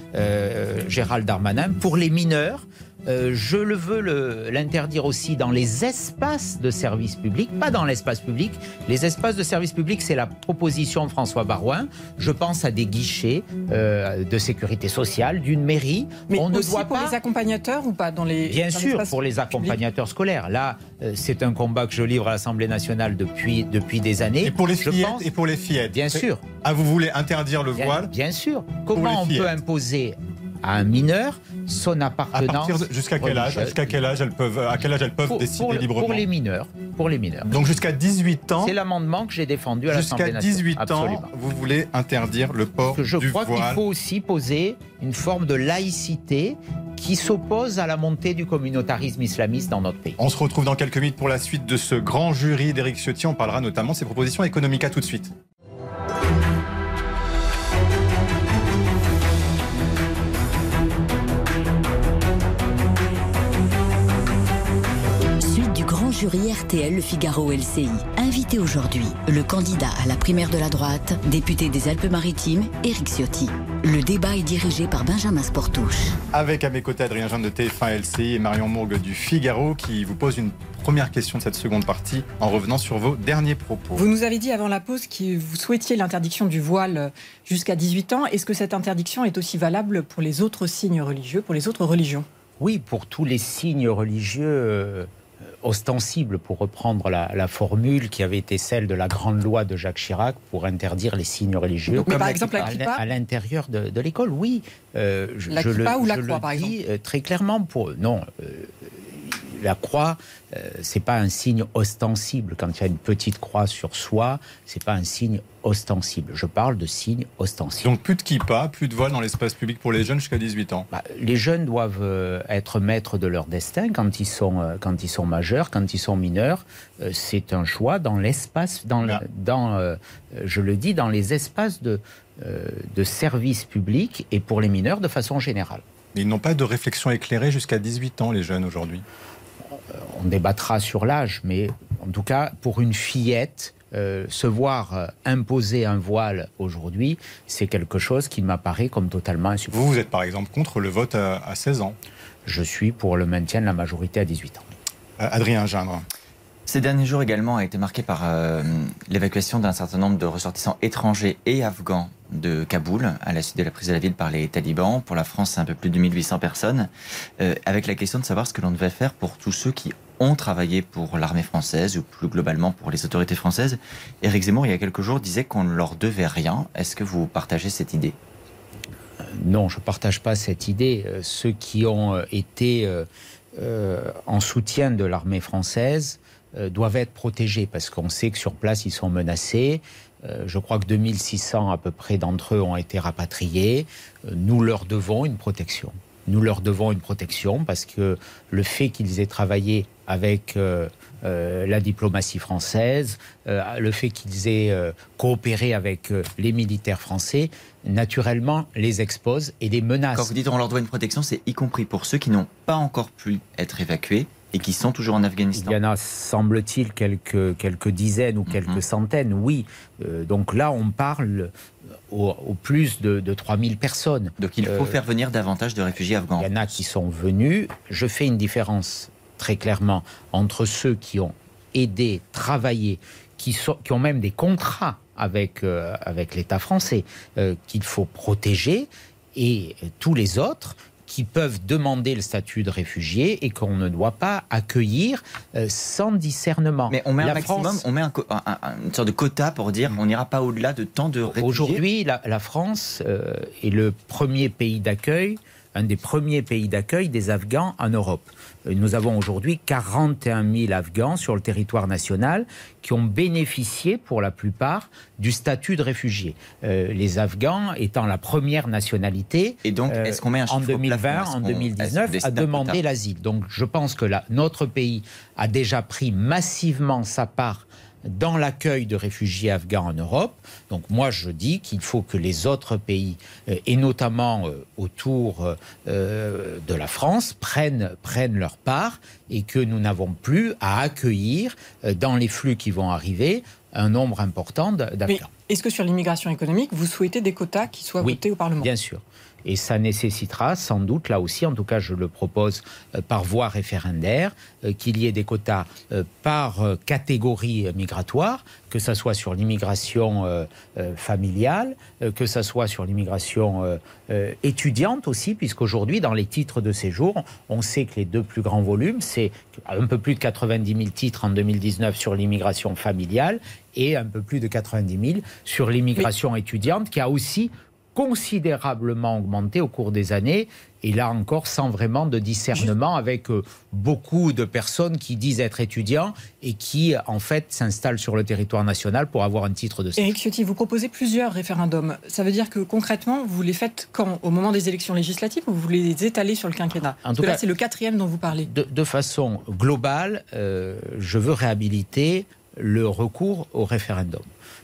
Gérald Darmanin. Pour les mineurs, Euh, je le veux le- l'interdire aussi dans les espaces de service public, pas dans l'espace public. Les espaces de service public, c'est la proposition de François Barouin. Je pense à des guichets euh, de sécurité sociale, d'une mairie. Mais On ne aussi doit pour pas. les accompagnateurs ou pas dans les Bien dans sûr, pour les public accompagnateurs scolaires. Là, euh, c'est un combat que je livre à l'Assemblée nationale depuis, depuis des années. Et pour les fillettes pense- et pour les fillettes. Bien sûr. Ah, vous voulez interdire le Bien, voile bien sûr. Comment on peut imposer à un mineur son à appartenance jusqu'à quel âge Jusqu'à quel âge elles peuvent à quel âge elles peuvent pour, décider pour librement pour les mineurs. Pour les mineurs. Donc jusqu'à 18 ans. C'est l'amendement que j'ai défendu à l'Assemblée Jusqu'à nationale. 18 ans, Absolument. vous voulez interdire le port Parce que je du crois qu'il voile. faut aussi poser une forme de laïcité qui s'oppose à la montée du communautarisme islamiste dans notre pays. On se retrouve dans quelques minutes pour la suite de ce grand jury d'Éric Ciotti. On parlera notamment de ses propositions économiques. À tout de suite. Jury RTL Le Figaro LCI. Invité aujourd'hui, le candidat à la primaire de la droite, député des Alpes-Maritimes, Éric Ciotti. Le débat est dirigé par Benjamin Sportouche. Avec à mes côtés Adrien Jean de TF1 LCI et Marion Mourgue du Figaro qui vous pose une première question de cette seconde partie en revenant sur vos derniers propos. Vous nous avez dit avant la pause que vous souhaitiez l'interdiction du voile jusqu'à 18 ans. Est-ce que cette interdiction est aussi valable pour les autres signes religieux, pour les autres religions? Oui, pour tous les signes religieux euh, ostensibles, pour reprendre la, la formule qui avait été celle de la grande loi de Jacques Chirac pour interdire les signes religieux. Mais comme par la exemple, la à l'in- kippa, à l'intérieur de, de l'école, oui. Euh, je, La je kippa le, ou la je croix, le par dis euh, très clairement. Pour non, euh, la croix, euh, c'est pas un signe ostensible. Quand il y a une petite croix sur soi, c'est pas un signe ostensible. Je parle de signe ostensible. Donc plus de kippa, plus de voile dans l'espace public pour les jeunes jusqu'à 18 ans. Bah, les jeunes doivent euh, être maîtres de leur destin quand ils sont, euh, quand ils sont majeurs, quand ils sont mineurs. Euh, c'est un choix dans l'espace, dans, le- Ah. dans je le dis, dans les espaces de, de service public et pour les mineurs de façon générale. Ils n'ont pas de réflexion éclairée jusqu'à 18 ans, les jeunes aujourd'hui? On débattra sur l'âge, mais en tout cas, pour une fillette, euh, se voir euh, imposer un voile aujourd'hui, c'est quelque chose qui m'apparaît comme totalement insupportable. Vous, vous êtes par exemple contre le vote à, à 16 ans. Je suis pour le maintien de la majorité à 18 ans. Euh, Adrien Gindre. Ces derniers jours également a été marqué par euh, l'évacuation d'un certain nombre de ressortissants étrangers et afghans de Kaboul à la suite de la prise de la ville par les talibans. Pour la France, c'est un peu plus de 1800 personnes. Euh, avec la question de savoir ce que l'on devait faire pour tous ceux qui ont travaillé pour l'armée française ou plus globalement pour les autorités françaises. Éric Zemmour, il y a quelques jours, disait qu'on ne leur devait rien. Est-ce que vous partagez cette idée? Non, je ne partage pas cette idée. Euh, Ceux qui ont euh, été euh, euh, en soutien de l'armée française euh, doivent être protégés parce qu'on sait que sur place, ils sont menacés. Euh, je crois que 2600 à peu près d'entre eux ont été rapatriés. Euh, Nous leur devons une protection. Nous leur devons une protection parce que le fait qu'ils aient travaillé avec euh, euh, la diplomatie française, euh, le fait qu'ils aient euh, coopéré avec euh, les militaires français, naturellement les expose et les menace. Quand vous dites on leur doit une protection, c'est y compris pour ceux qui n'ont pas encore pu être évacués et qui sont toujours en Afghanistan. Il y en a, semble-t-il, quelques, quelques dizaines ou quelques Mhm. centaines, oui. Euh, donc là, on parle au, au plus de, de 3000 personnes. Donc il faut Euh, faire venir davantage de réfugiés afghans. Il y en a qui sont venus. Je fais une différence très clairement entre ceux qui ont aidé, travaillé, qui, sont, qui ont même des contrats avec, euh, avec l'État français, qu'il faut protéger, et tous les autres qui peuvent demander le statut de réfugié et qu'on ne doit pas accueillir euh, sans discernement. Mais on met La un maximum, France- on met un, co- un- un- une sorte de quota pour dire on n'ira pas au-delà de tant de réfugiés. Aujourd'hui, la, la France euh, est le premier pays d'accueil, un des premiers pays d'accueil des Afghans en Europe. Nous avons aujourd'hui 41 000 Afghans sur le territoire national qui ont bénéficié pour la plupart du statut de réfugié. Euh, les Afghans étant la première nationalité Et donc, euh, est-ce qu'on met un en chiffre au 2020, plafond Est-ce en qu'on- 2019, est-ce qu'on a décide d'un demandé quota? l'asile. Donc je pense que notre pays a déjà pris massivement sa part dans l'accueil de réfugiés afghans en Europe. Donc moi, je dis qu'il faut que les autres pays, euh, et notamment euh, autour euh, de la France, prennent, prennent leur part et que nous n'avons plus à accueillir dans les flux qui vont arriver un nombre important d'affaires. Est-ce que sur l'immigration économique, vous souhaitez des quotas qui soient votés au Parlement? Bien sûr. Et ça nécessitera sans doute, là aussi, en tout cas je le propose euh, par voie référendaire, euh, qu'il y ait des quotas euh, par catégorie migratoire, que ce soit sur l'immigration familiale, que ce soit sur l'immigration étudiante aussi, puisqu'aujourd'hui, dans les titres de séjour, on sait que les deux plus grands volumes, c'est un peu plus de 90 000 titres en 2019 sur l'immigration familiale et un peu plus de 90 000 sur l'immigration étudiante, qui a aussi considérablement augmenté au cours des années, et là encore sans vraiment de discernement, avec euh, beaucoup de personnes qui disent être étudiants et qui en fait s'installent sur le territoire national pour avoir un titre de séjour. Éric Ciotti, vous proposez plusieurs référendums. Ça veut dire que concrètement, vous les faites quand? Au moment des élections législatives ou vous les étalez sur le quinquennat? En tout cas, c'est le quatrième dont vous parlez. De, façon globale, euh, je veux réhabiliter le recours au référendum.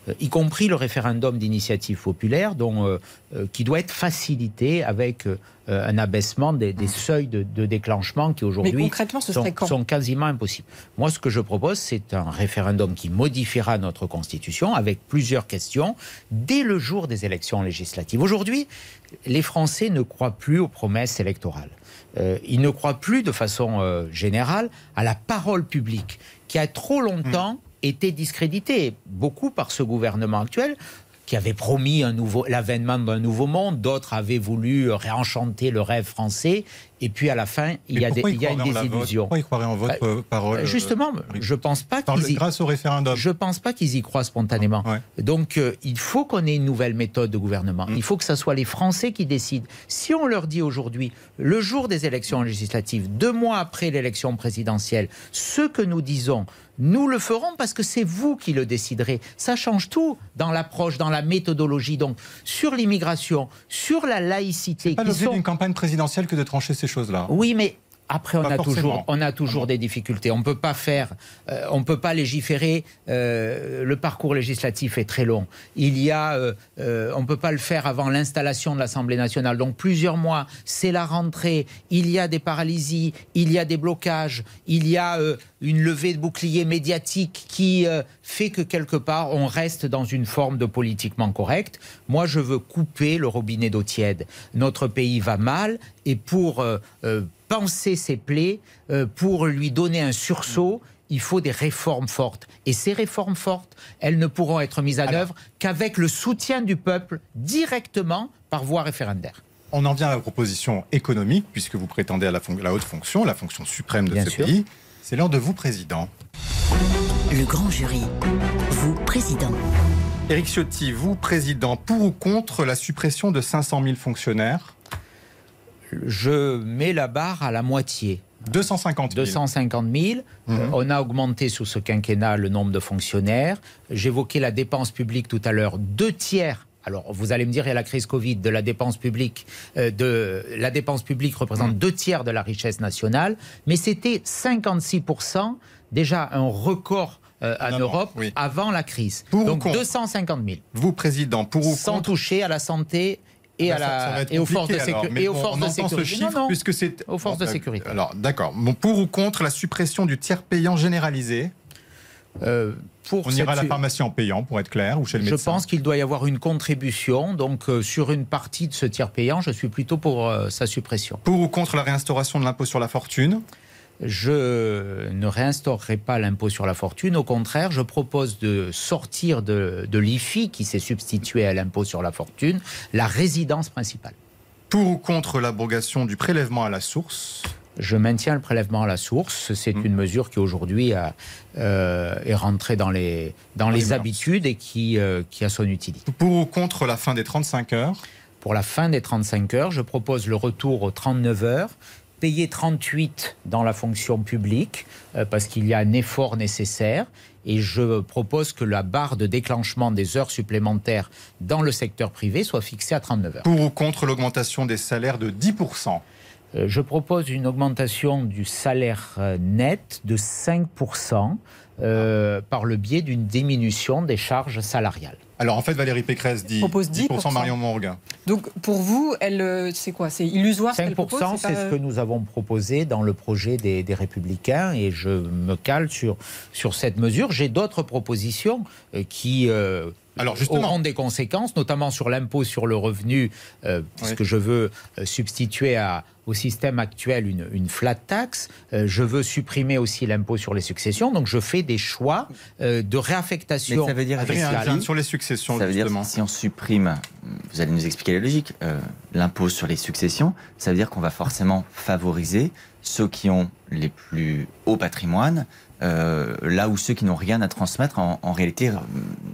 Euh, y compris le référendum d'initiative populaire, dont, euh, euh, qui doit être facilité avec un abaissement des, seuils de, déclenchement qui aujourd'hui sont, sont, quasiment impossibles. Moi, ce que je propose, c'est un référendum qui modifiera notre Constitution avec plusieurs questions dès le jour des élections législatives. Aujourd'hui, les Français ne croient plus aux promesses électorales. ils ne croient plus de façon générale à la parole publique qui a trop longtemps été discrédité beaucoup par ce gouvernement actuel qui avait promis l'avènement d'un nouveau monde, d'autres avaient voulu réenchanter le rêve français, et puis à la fin, il y a, des, il y a une désillusion. Pourquoi ils croiraient en votre bah, parole Justement, euh, je pense pas qu'ils y... grâce au référendum. Je pense pas qu'ils y croient spontanément. Donc, euh, il faut qu'on ait une nouvelle méthode de gouvernement. Mm. Il faut que ce soit les Français qui décident. Si on leur dit aujourd'hui, le jour des élections législatives, deux mois après l'élection présidentielle, ce que nous disons nous le ferons parce que c'est vous qui le déciderez. Ça change tout dans l'approche, dans la méthodologie. Donc, sur l'immigration, sur la laïcité. Pas l'objet d'une campagne présidentielle que de trancher ces choses-là. Oui, mais après, on a, toujours, on a toujours des difficultés. On peut pas faire, euh, on peut pas légiférer. Euh, le parcours législatif est très long. Il y a, euh, on peut pas le faire avant l'installation de l'Assemblée nationale. Donc plusieurs mois, c'est la rentrée. Il y a des paralysies, il y a des blocages, il y a une levée de bouclier médiatique qui fait que quelque part, on reste dans une forme de politiquement correct. Moi, je veux couper le robinet d'eau tiède. Notre pays va mal et pour penser ses plaies, euh, pour lui donner un sursaut, il faut des réformes fortes. Et ces réformes fortes, elles ne pourront être mises en œuvre qu'avec le soutien du peuple directement par voie référendaire. On en vient à la proposition économique, puisque vous prétendez à la, la haute fonction, la fonction suprême de ce pays. C'est l'heure de vous, président. Le grand jury. Vous, président. Éric Ciotti, vous, président, pour ou contre la suppression de 500 000 fonctionnaires? Je mets la barre à la moitié. 250 000. 250 000. on a augmenté sous ce quinquennat le nombre de fonctionnaires. J'évoquais la dépense publique tout à l'heure. Deux tiers. Alors, vous allez me dire, il y a la crise Covid, de la dépense publique, euh, de, la dépense publique représente mmh. deux tiers de la richesse nationale, mais c'était 56% déjà un record euh, en Europe avant la crise. Donc 250 000. Vous, président, pour ou Sans toucher à la santé et, à la, et aux forces de, sécurité. non, non, puisque c'est aux forces de sécurité. Alors, d'accord. Bon, pour ou contre la suppression du tiers payant généralisé euh, pour On ira à la pharmacie en payant, pour être clair, ou chez le médecin. Je pense qu'il doit y avoir une contribution. Donc, euh, sur une partie de ce tiers payant, je suis plutôt pour euh, sa suppression. Pour ou contre la réinstauration de l'impôt sur la fortune je ne réinstaurerai pas l'impôt sur la fortune. Au contraire, je propose de sortir de, l'IFI, qui s'est substitué à l'impôt sur la fortune, la résidence principale. Pour ou contre l'abrogation du prélèvement à la source? Je maintiens le prélèvement à la source. C'est mmh. une mesure qui aujourd'hui euh, est rentrée dans les, dans les habitudes et qui, euh, qui a son utilité. Pour ou contre la fin des 35 heures? Pour la fin des 35 heures, je propose le retour aux 39 heures payer 38 dans la fonction publique euh, parce qu'il y a un effort nécessaire. Et je propose que la barre de déclenchement des heures supplémentaires dans le secteur privé soit fixée à 39 heures. Pour ou contre l'augmentation des salaires de 10% euh, Je propose une augmentation du salaire euh, net de 5%. euh, par le biais d'une diminution des charges salariales. Alors en fait, Valérie Pécresse dit Propose 10%, 10%. Marion Morgue. Donc pour vous, elle, euh, c'est quoi? C'est illusoire ce qu'elle 5%, propose? C'est pas- ce que nous avons proposé dans le projet des, des Républicains et je me cale sur, sur cette mesure. J'ai d'autres propositions euh, qui euh, Alors, justement. auront des conséquences, notamment sur l'impôt sur le revenu, euh, puisque je veux euh, substituer à, au système actuel une, une flat tax. Euh, je veux supprimer aussi l'impôt sur les successions. Donc je fais des choix euh, de réaffectation. Mais ça veut dire, Adrien, sur les successions, Ça veut dire si on supprime, vous allez nous expliquer la logique, euh, l'impôt sur les successions, ça veut dire qu'on va forcément favoriser ceux qui ont les plus hauts patrimoines, euh, là où ceux qui n'ont rien à transmettre, en, en réalité,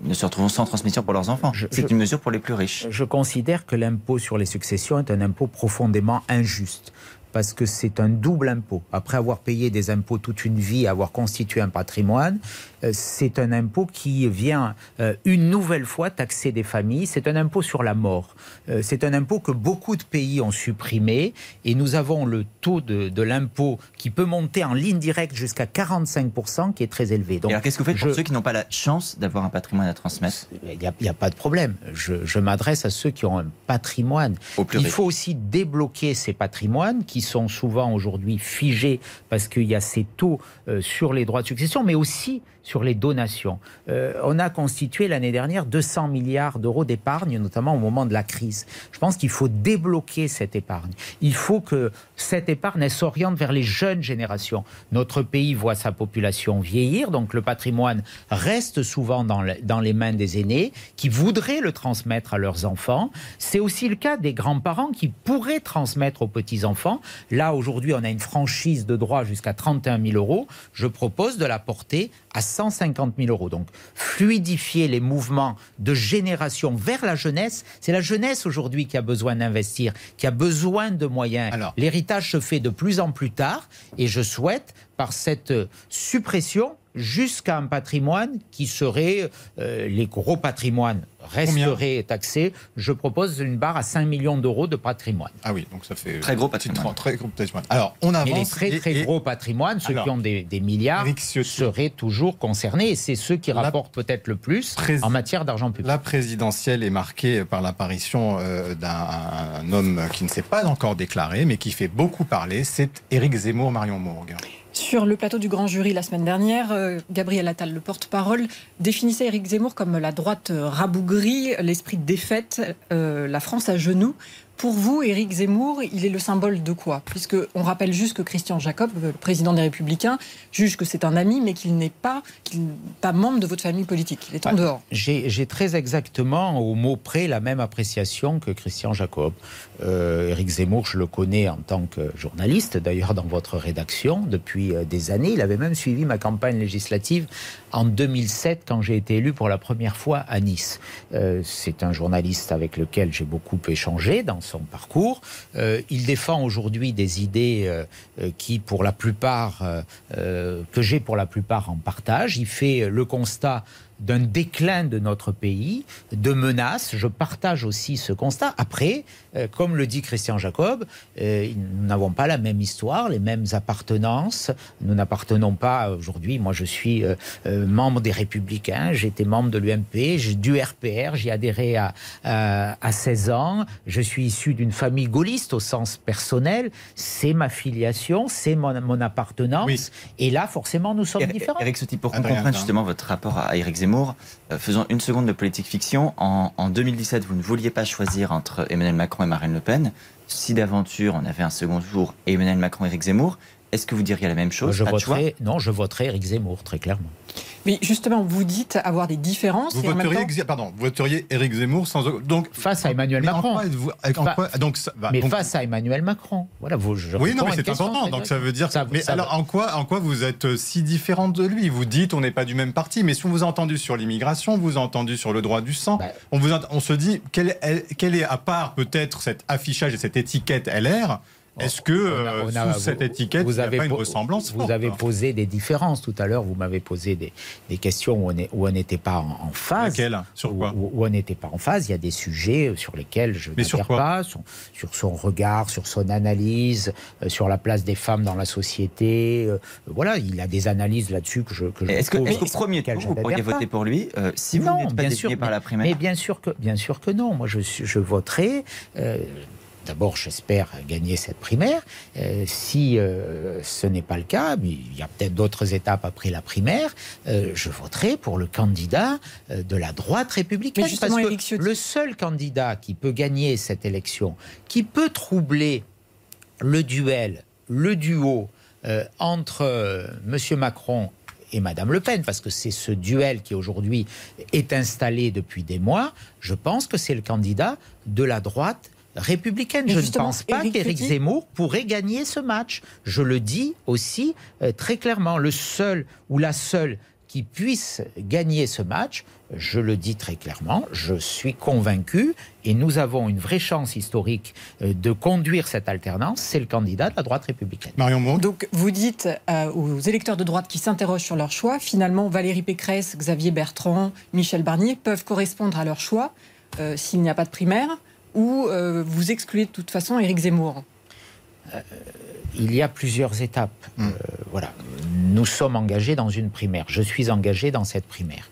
ne se retrouvent sans transmission pour leurs enfants. C'est une mesure pour les plus riches. Je considère que l'impôt sur les successions est un impôt profondément injuste. Parce que c'est un double impôt. Après avoir payé des impôts toute une vie, avoir constitué un patrimoine, euh, c'est un impôt qui vient euh, une nouvelle fois taxer des familles. C'est un impôt sur la mort. Euh, C'est un impôt que beaucoup de pays ont supprimé. Et nous avons le taux de, de l'impôt qui peut monter en ligne directe jusqu'à 45%, qui est très élevé. Donc, Et alors qu'est-ce que vous faites pour ceux qui n'ont pas la chance d'avoir un patrimoine à transmettre? Il n'y a, pas de problème. Je, je m'adresse à ceux qui ont un patrimoine. Il faut aussi débloquer ces patrimoines qui sont souvent aujourd'hui figés parce qu'il y a ces taux euh, sur les droits de succession, mais aussi sur les donations. Euh, on a constitué l'année dernière 200 milliards d'euros d'épargne, notamment au moment de la crise. Je pense qu'il faut débloquer cette épargne. Il faut que cette épargne s'oriente vers les jeunes générations. Notre pays voit sa population vieillir, donc le patrimoine reste souvent dans, dans les mains des aînés qui voudraient le transmettre à leurs enfants. C'est aussi le cas des grands-parents qui pourraient transmettre aux petits-enfants. Là, aujourd'hui, on a une franchise de droit jusqu'à 31 000 euros. Je propose de la porter à 150 000 euros. Donc, fluidifier les mouvements de génération vers la jeunesse. C'est la jeunesse aujourd'hui qui a besoin d'investir, qui a besoin de moyens. Alors. L'héritage se fait de plus en plus tard et je souhaite, par cette suppression, jusqu'à un patrimoine qui serait, euh, les gros patrimoines resteraient taxés. Je propose une barre à 5 millions d'euros de patrimoine. Ah oui, donc ça fait Très gros patrimoine. Très gros patrimoine. Alors, on avance. Et les très très et- gros patrimoines, ceux Alors, qui ont des, des milliards, seraient toujours concernés. Et c'est ceux qui rapportent peut-être le plus en matière d'argent public. La présidentielle est marquée par l'apparition euh, d'un un homme qui ne s'est pas encore déclaré, mais qui fait beaucoup parler. C'est Éric Zemmour, Marion Mourgue. Sur le plateau du grand jury la semaine dernière, euh, Gabriel Attal, le porte-parole, définissait Éric Zemmour comme la droite rabougrie, l'esprit de défaite, euh, la France à genoux. Pour vous, Éric Zemmour, il est le symbole de quoi? Puisque on rappelle juste que Christian Jacob, le président des Républicains, juge que c'est un ami, mais qu'il n'est pas, membre de votre famille politique. Il est en dehors. J'ai j'ai très exactement, au mot près, la même appréciation que Christian Jacob. Euh, Éric Zemmour, je le connais en tant que journaliste, d'ailleurs dans votre rédaction, depuis euh, des années. Il avait même suivi ma campagne législative en 2007, quand j'ai été élu pour la première fois à Nice. Euh, C'est un journaliste avec lequel j'ai beaucoup échangé dans son parcours. Euh, il défend aujourd'hui des idées euh, qui, pour la plupart, que j'ai pour la plupart en partage. Il fait le constat d'un déclin de notre pays, de menaces. Je partage aussi ce constat. Après, euh, comme le dit Christian Jacob, euh, nous n'avons pas la même histoire, les mêmes appartenances. Nous n'appartenons pas aujourd'hui. Moi, je suis euh, euh, membre des Républicains. J'étais membre de l'UMP, du RPR. J'y ai adhéré à, à, à 16 ans. Je suis issu d'une famille gaulliste au sens personnel. C'est ma filiation, c'est mon, mon appartenance. Oui. Et là, forcément, nous sommes Eric- différents. Eric Sotti, pour qu'on Adrien comprenne Dain. justement votre rapport à Eric Zemmour, euh, faisons une seconde de politique fiction. En, en 2017, vous ne vouliez pas choisir entre Emmanuel Macron et Marine Le Pen. Si d'aventure on avait un second tour Emmanuel Macron et Eric Zemmour, est-ce que vous diriez la même chose je voterai, non, je voterai Eric Zemmour, très clairement. Mais justement, vous dites avoir des différences. Vous et en même voteriez, temps- pardon, vous voteriez Éric Zemmour sans donc Face à Emmanuel mais en Macron. quoi êtes-vous- en Fa- quoi- donc, ça- bah, mais donc- face à Emmanuel Macron. Voilà, vous, je Oui, non, mais c'est important. Donc ça veut dire. Ça- mais ça- alors, en quoi, en quoi vous êtes euh, si différente de lui? Vous dites, on n'est pas du même parti, mais si on vous a entendu sur l'immigration, on vous a entendu sur le droit du sang, Bah. on, vous a- on se dit, quelle est, quelle est, à part peut-être cet affichage et cette étiquette LR, Est-ce que euh, sous cette étiquette, vous il n'y a pas une ressemblance Vous avez posé des différences tout à l'heure. Vous m'avez posé des, des, questions où on n'était pas en, phase. Laquelle? Sur quoi? où, on n'était pas en phase. Il y a des sujets sur lesquels je ne sur pas. Sur, sur, son regard, sur son analyse, euh, sur la place des femmes dans la société. Euh, voilà, il a des analyses là-dessus que je. Que est-ce que, est qu'au premier tour, vous pourriez voter pour lui si vous n'êtes pas désigné par la primaire? Mais bien sûr que, bien sûr que non. Moi, je, je voterai. D'abord, j'espère gagner cette primaire. Euh, si euh, ce n'est pas le cas, mais il y a peut-être d'autres étapes après la primaire, euh, je voterai pour le candidat de la droite républicaine. parce que le seul candidat qui peut gagner cette élection, qui peut troubler le duel, le duo entre M. Macron et Madame Le Pen, parce que c'est ce duel qui aujourd'hui est installé depuis des mois, je pense que c'est le candidat de la droite républicaine. je ne pense pas qu'Éric Zemmour pourrait gagner ce match. Je le dis aussi euh, très clairement. Le seul ou la seule qui puisse gagner ce match, je le dis très clairement, je suis convaincu, et nous avons une vraie chance historique euh, de conduire cette alternance, c'est le candidat de la droite républicaine. Marion Donc vous dites euh, aux électeurs de droite qui s'interrogent sur leur choix, finalement Valérie Pécresse, Xavier Bertrand, Michel Barnier peuvent correspondre à leur choix s'il n'y a pas de primaire ou euh, vous excluez de toute façon Éric Zemmour? Euh, il y a plusieurs étapes. Hmm. Euh, voilà, nous sommes engagés dans une primaire. Je suis engagé dans cette primaire.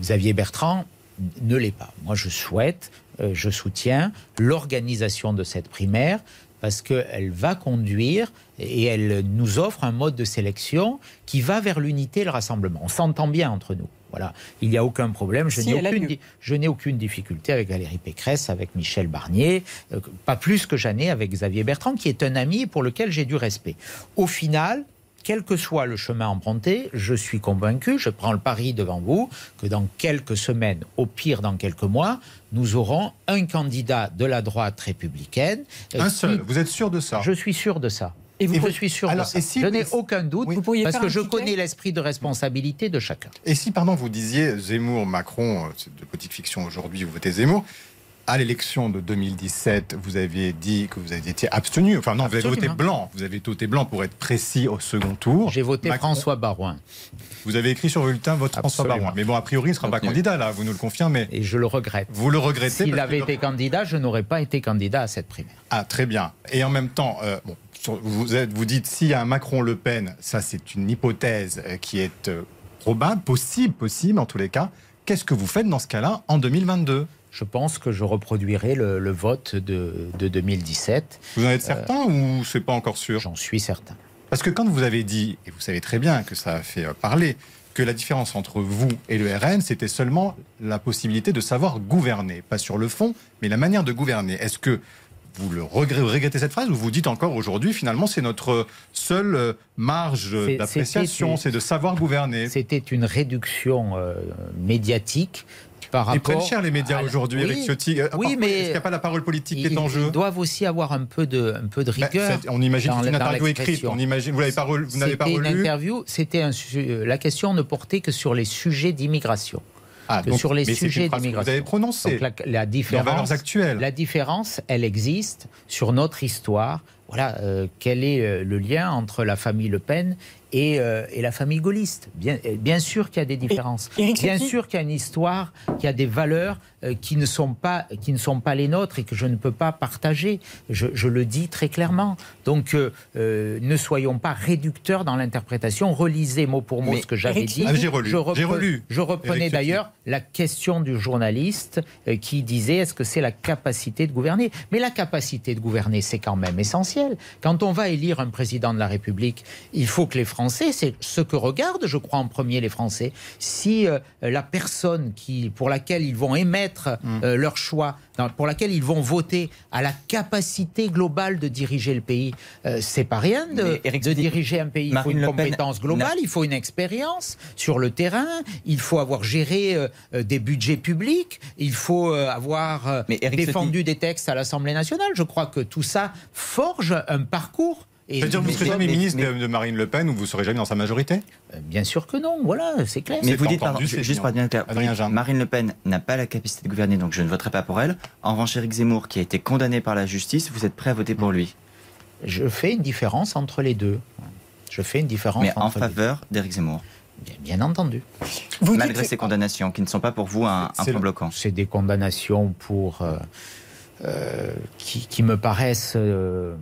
Xavier Bertrand ne l'est pas. Moi, je souhaite, je soutiens l'organisation de cette primaire parce qu'elle va conduire et elle nous offre un mode de sélection qui va vers l'unité et le rassemblement. On s'entend bien entre nous. Voilà, il n'y a aucun problème. Je n'ai aucune, je n'ai aucune difficulté avec Valérie Pécresse, avec Michel Barnier, euh, pas plus que j'en ai avec Xavier Bertrand, qui est un ami pour lequel j'ai du respect. Au final, quel que soit le chemin emprunté, je suis convaincu, je prends le pari devant vous, que dans quelques semaines, au pire dans quelques mois, nous aurons un candidat de la droite républicaine. Euh, un seul, vous êtes sûr de ça? Je suis sûr de ça. Et, vous je suis sûr de ça. je n'ai aucun doute, parce que je connais l'esprit de responsabilité de chacun. Et si, pardon, vous disiez Zemmour, Macron, euh, c'est de petite fiction aujourd'hui, vous votez Zemmour, à l'élection de 2017, vous aviez dit que vous aviez été abstenu. Enfin non, vous avez voté blanc. Vous avez voté blanc pour être précis au second tour. J'ai voté François Barouin. Vous avez écrit sur le bulletin votre François Barouin. Mais bon, a priori, il ne sera pas candidat là, vous nous le confirmez. Et je le regrette. Vous le regrettez S'il avait été candidat, je n'aurais pas été candidat à cette primaire. Ah, très bien. Et en même temps, euh, bon, vous, êtes, vous dites s'il y a un Macron-Le Pen, ça c'est une hypothèse euh, qui est euh, probable, possible, possible en tous les cas. Qu'est-ce que vous faites dans ce cas-là en 2022 je pense que je reproduirai le, vote de, 2017. Vous en êtes certain ou c'est pas encore sûr? J'en suis certain. Parce que quand vous avez dit, et vous savez très bien que ça a fait euh, parler, que la différence entre vous et le RN, c'était seulement la possibilité de savoir gouverner, pas sur le fond, mais la manière de gouverner. Est-ce que vous le regrettez cette phrase ou vous dites encore aujourd'hui, finalement, c'est notre seule euh, marge d'appréciation, c'est de savoir gouverner C'était une réduction euh, médiatique par Ils prennent cher les médias aujourd'hui, Eric Ciotti. Euh, oui, mais est-ce qu'il n'y a pas la parole politique qui est en jeu? Ils doivent aussi avoir un peu de, un peu de bah, rigueur. on imagine une interview écrite. On imagine, vous n'avez pas, vous n'avez pas relu. Une interview. C'était la question ne portait que sur les sujets d'immigration. Ah, que sur les sujets d'immigration. Vous avez prononcé. la, la différence, actuelles. La différence, elle existe sur notre histoire. Voilà, euh, quel est euh, le lien entre la famille Le Pen euh, et, la famille gaulliste. Bien, bien sûr qu'il y a des différences. bien sûr qu'il y a une histoire, qu'il y a des valeurs euh, qui, ne sont pas, qui ne sont pas les nôtres et que je ne peux pas partager. Je, le dis très clairement. Donc euh, ne soyons pas réducteurs dans l'interprétation. Relisez mot pour mot ce que j'avais dit. Ah, j'ai relu. Je, je reprenais d'ailleurs la question du journaliste qui disait est-ce que c'est la capacité de gouverner? Mais la capacité de gouverner, c'est quand même essentiel. Quand on va élire un président de la République, il faut que les Français, c'est ce que regardent, je crois, en premier les Français. Si euh, la personne qui, pour laquelle ils vont émettre mm. euh, leur choix pour laquelle ils vont voter à la capacité globale de diriger le pays. Euh, c'est pas rien de, de diriger un pays. il faut une compétence globale, il faut une expérience sur le terrain, il faut avoir géré des budgets publics, il faut avoir défendu des textes à l'Assemblée nationale. Je crois que tout ça forge un parcours c'est-à-dire que vous ne serez jamais ministre de Marine Le Pen ou vous ne serez jamais dans sa majorité? Euh, Bien sûr que non, voilà, c'est clair. Mais vous dites, pardon, juste pour bien clair, Marine Le Pen n'a pas la capacité de gouverner, donc je ne voterai pas pour elle. En revanche, Éric Zemmour, qui a été condamné par la justice, vous êtes prêt à voter pour lui? Je fais une différence entre les deux. Je fais une différence Mais en entre faveur d'Éric Zemmour, Bien, bien entendu. Vous malgré dites- ces condamnations qui ne sont pas pour vous un, un point bloquant. C'est des condamnations pour euh, euh, qui, qui me paraissent euh,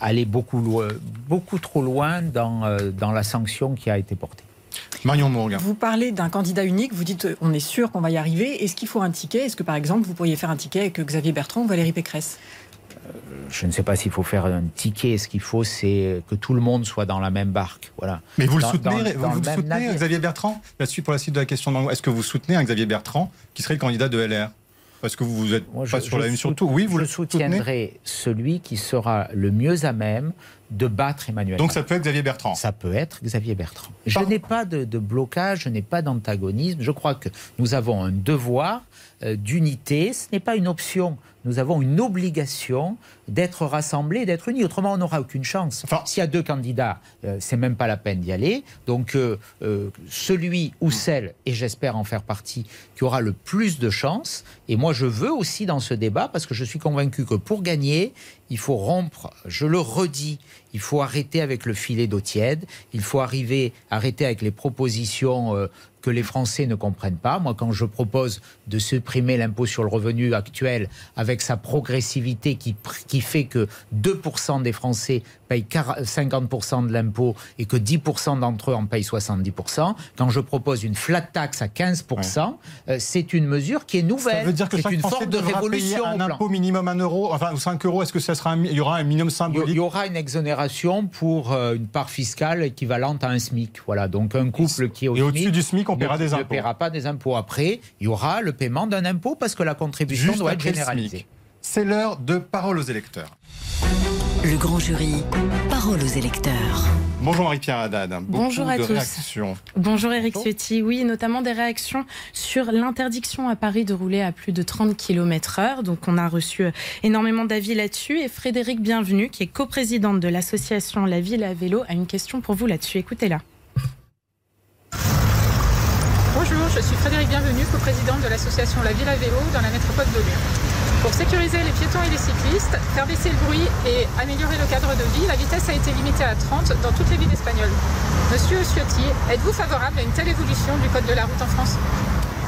aller beaucoup, loin, beaucoup trop loin dans, euh, dans la sanction qui a été portée. Marion Mourgue. Vous parlez d'un candidat unique, vous dites euh, on est sûr qu'on va y arriver. Est-ce qu'il faut un ticket? Est-ce que par exemple vous pourriez faire un ticket avec Xavier Bertrand ou Valérie Pécresse? Je ne sais pas s'il faut faire un ticket. Ce qu'il faut, c'est que tout le monde soit dans la même barque. Voilà. Mais vous le soutenez, dans- vous, dans vous le soutenez. Xavier Bertrand? La suite pour la suite de la question de. Est-ce que vous soutenez un Xavier Bertrand qui serait le candidat de LR Parce que vous êtes Moi, pas sur la une sur tout. Oui, vous je le soutiendrai celui qui sera le mieux à même de battre Emmanuel Donc Macron. ça peut être Xavier Bertrand. Ça peut être Xavier Bertrand. Je n'ai pas de, de blocage, je n'ai pas d'antagonisme. Je crois que nous avons un devoir euh, d'unité. Ce n'est pas une option. Nous avons une obligation d'être rassemblés, d'être unis. Autrement, on n'aura aucune chance. Enfin- S'il y a deux candidats, euh, c'est même pas la peine d'y aller. Donc, euh, euh, celui ou celle, et j'espère en faire partie, qui aura le plus de chances. Et moi, je veux aussi dans ce débat, parce que je suis convaincu que pour gagner, il faut rompre, je le redis, il faut arrêter avec le filet d'eau tiède, il faut arriver, arrêter avec les propositions euh, que les Français ne comprennent pas. Moi, quand je propose de supprimer l'impôt sur le revenu actuel avec sa progressivité qui, fait que 2% des Français payent 40 50% de l'impôt et que 10% d'entre eux en payent 70%, quand je propose une flat tax à 15%, euh, c'est une mesure qui est nouvelle. Ça veut dire que c'est chaque une Français forme de devra révolution. payer un impôt minimum 1 euro, enfin ou 5 euros. Est-ce que ça sera un- il y aura un minimum symbolique il y aura une exonération pour euh, une part fiscale équivalente à un SMIC. Voilà, donc un couple qui est au Et au-dessus du SMIC, on ne- paiera des ne impôts. paiera pas des impôts. Après, il y aura le paiement d'un impôt parce que la contribution Juste doit être généralisée. C'est l'heure de parole aux électeurs. Le grand jury, parole aux électeurs. Bonjour Marie-Pierre Haddad. Beaucoup Bonjour à de tous. réactions. Bonjour Eric Ciotti. Oui, notamment des réactions sur l'interdiction à Paris de rouler à plus de 30 km heure. Donc on a reçu euh, énormément d'avis là-dessus. Et Frédéric Bienvenu, qui est coprésidente de l'association La Ville à vélo, a une question pour vous là-dessus. Écoutez-la. Bonjour, je suis Frédéric Bienvenu, coprésidente de l'association La Ville à Vélo dans la métropole de Lyon. Pour sécuriser les piétons et les cyclistes, faire baisser le bruit et améliorer le cadre de vie, la vitesse a été limitée à 30 dans toutes les villes espagnoles. Monsieur Ciotti, êtes-vous favorable à une telle évolution du code de la route en France?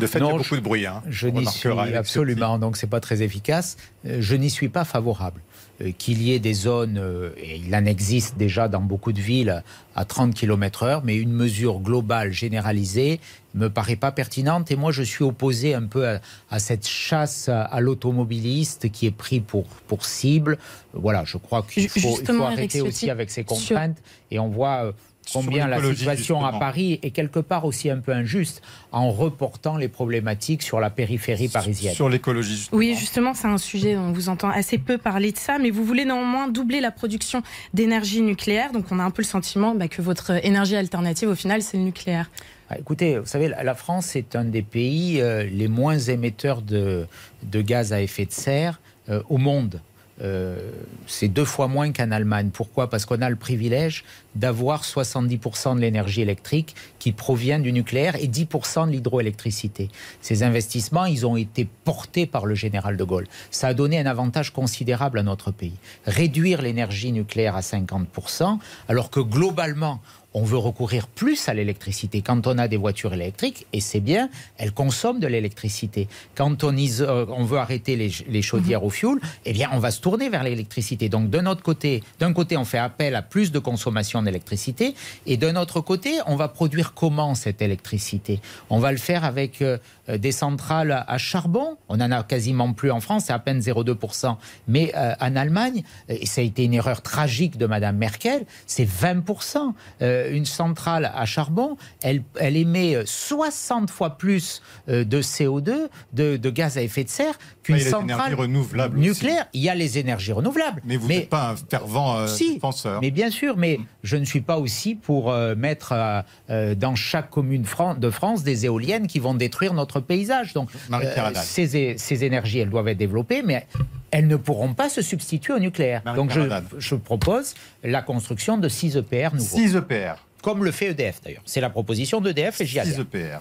De fait, il y a beaucoup de bruit. Hein. Je n'y suis absolument, donc c'est pas très efficace. Euh, Je n'y suis pas favorable. Euh, Qu'il y ait des zones, euh, et il en existe déjà dans beaucoup de villes, à 30 km heure, mais une mesure globale, généralisée, me paraît pas pertinente. Et moi, je suis opposé un peu à, à cette chasse à, à l'automobiliste qui est pris pour, pour cible. Voilà, je crois qu'il faut, il faut justement, Eric arrêter Ciotti, aussi avec ces sur- contraintes. Et on voit... euh, Combien la situation à. Paris est quelque part aussi un peu injuste en reportant les problématiques sur la périphérie parisienne. Sur l'écologie, justement. Oui, justement, c'est un sujet dont on vous entend assez peu parler de ça, mais vous voulez néanmoins doubler la production d'énergie nucléaire. Donc on a un peu le sentiment bah, que votre énergie alternative, au final, c'est le nucléaire. Ah, Écoutez, vous savez, la France est un des pays euh, les moins émetteurs de, de gaz à effet de serre euh, au monde. Euh, c'est deux fois moins qu'en Allemagne. Pourquoi? Parce qu'on a le privilège d'avoir 70% de l'énergie électrique qui provient du nucléaire et 10% de l'hydroélectricité. Ces investissements, ils ont été portés par le général de Gaulle. Ça a donné un avantage considérable à notre pays. Réduire l'énergie nucléaire à 50%, alors que globalement, on veut recourir plus à l'électricité. Quand on a des voitures électriques, et c'est bien, elles consomment de l'électricité. Quand on, euh, on veut arrêter les, les chaudières au fioul, eh bien, on va se tourner vers l'électricité. Donc, d'un autre côté, d'un côté, on fait appel à plus de consommation d'électricité, et d'un autre côté, on va produire comment cette électricité? On va le faire avec euh, des centrales à, charbon. On en a quasiment plus en France, c'est à peine 0,2%. Mais euh, en Allemagne, et ça a été une erreur tragique de Madame Merkel, c'est 20%. Euh, une centrale à charbon, elle, elle émet 60 fois plus euh, de CO2, de, de gaz à effet de serre, qu'une Ah, centrale aussi. nucléaire. Il y a les énergies renouvelables. Mais vous n'êtes pas un fervent euh, Si, défenseur. mais bien sûr, mais je ne suis pas aussi pour euh, mettre euh, euh, dans chaque commune de France des éoliennes qui vont détruire notre paysage. Donc, Haddad. ces, énergies, elles doivent être développées, mais elles ne pourront pas se substituer au nucléaire. Donc, je, propose la construction de 6 EPR nouveaux. 6 EPR. Comme le fait EDF d'ailleurs. C'est la proposition d'EDF et j'y 6 adhère.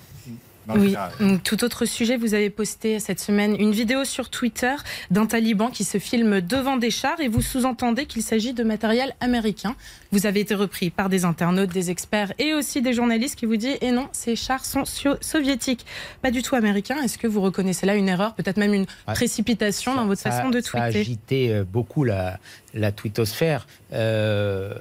Oui, tout autre sujet, vous avez posté cette semaine une vidéo sur Twitter d'un taliban qui se filme devant des chars et vous sous-entendez qu'il s'agit de matériel américain. Vous avez été repris par des internautes, des experts et aussi des journalistes qui vous disent « Et non, ces chars sont soviétiques, pas du tout américains ». Est-ce que vous reconnaissez là une erreur, peut-être même une précipitation dans votre façon de tweeter Ça a agité euh, beaucoup la, la twittosphère. Euh,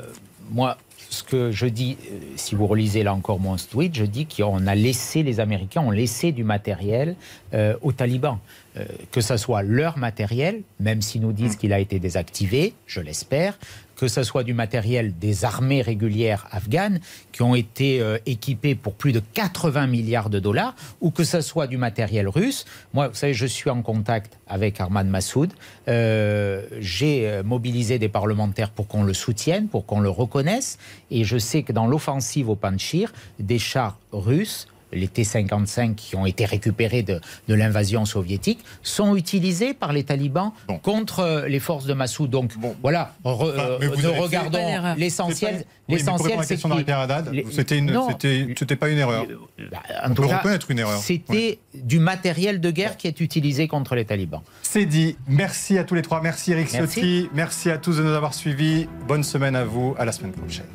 moi, ce que je dis, euh, si vous relisez là encore mon tweet, je dis qu'on a laissé, les Américains ont laissé du matériel euh, aux talibans. Euh, que ce soit leur matériel, même s'ils nous disent mm. qu'il a été désactivé, je l'espère, que ce soit du matériel des armées régulières afghanes qui ont été euh, équipées pour plus de 80 milliards de dollars, ou que ce soit du matériel russe. Moi, vous savez, je suis en contact avec Arman Massoud. Euh, j'ai mobilisé des parlementaires pour qu'on le soutienne, pour qu'on le reconnaisse. Et je sais que dans l'offensive au Panchir, des chars russes les T-55 qui ont été récupérés de, l'invasion soviétique, sont utilisés par les talibans contre euh, les forces de Massoud. Donc voilà, euh, nous regardons l'essentiel. L'essentiel, c'est c'était c'était pas une erreur. Bah, en tout cas, une erreur. C'était du matériel de guerre qui est utilisé contre les talibans. C'est dit. Merci à tous les trois. Merci Eric Ciotti. Merci à tous de nous avoir suivis. Bonne semaine à vous. À la semaine prochaine.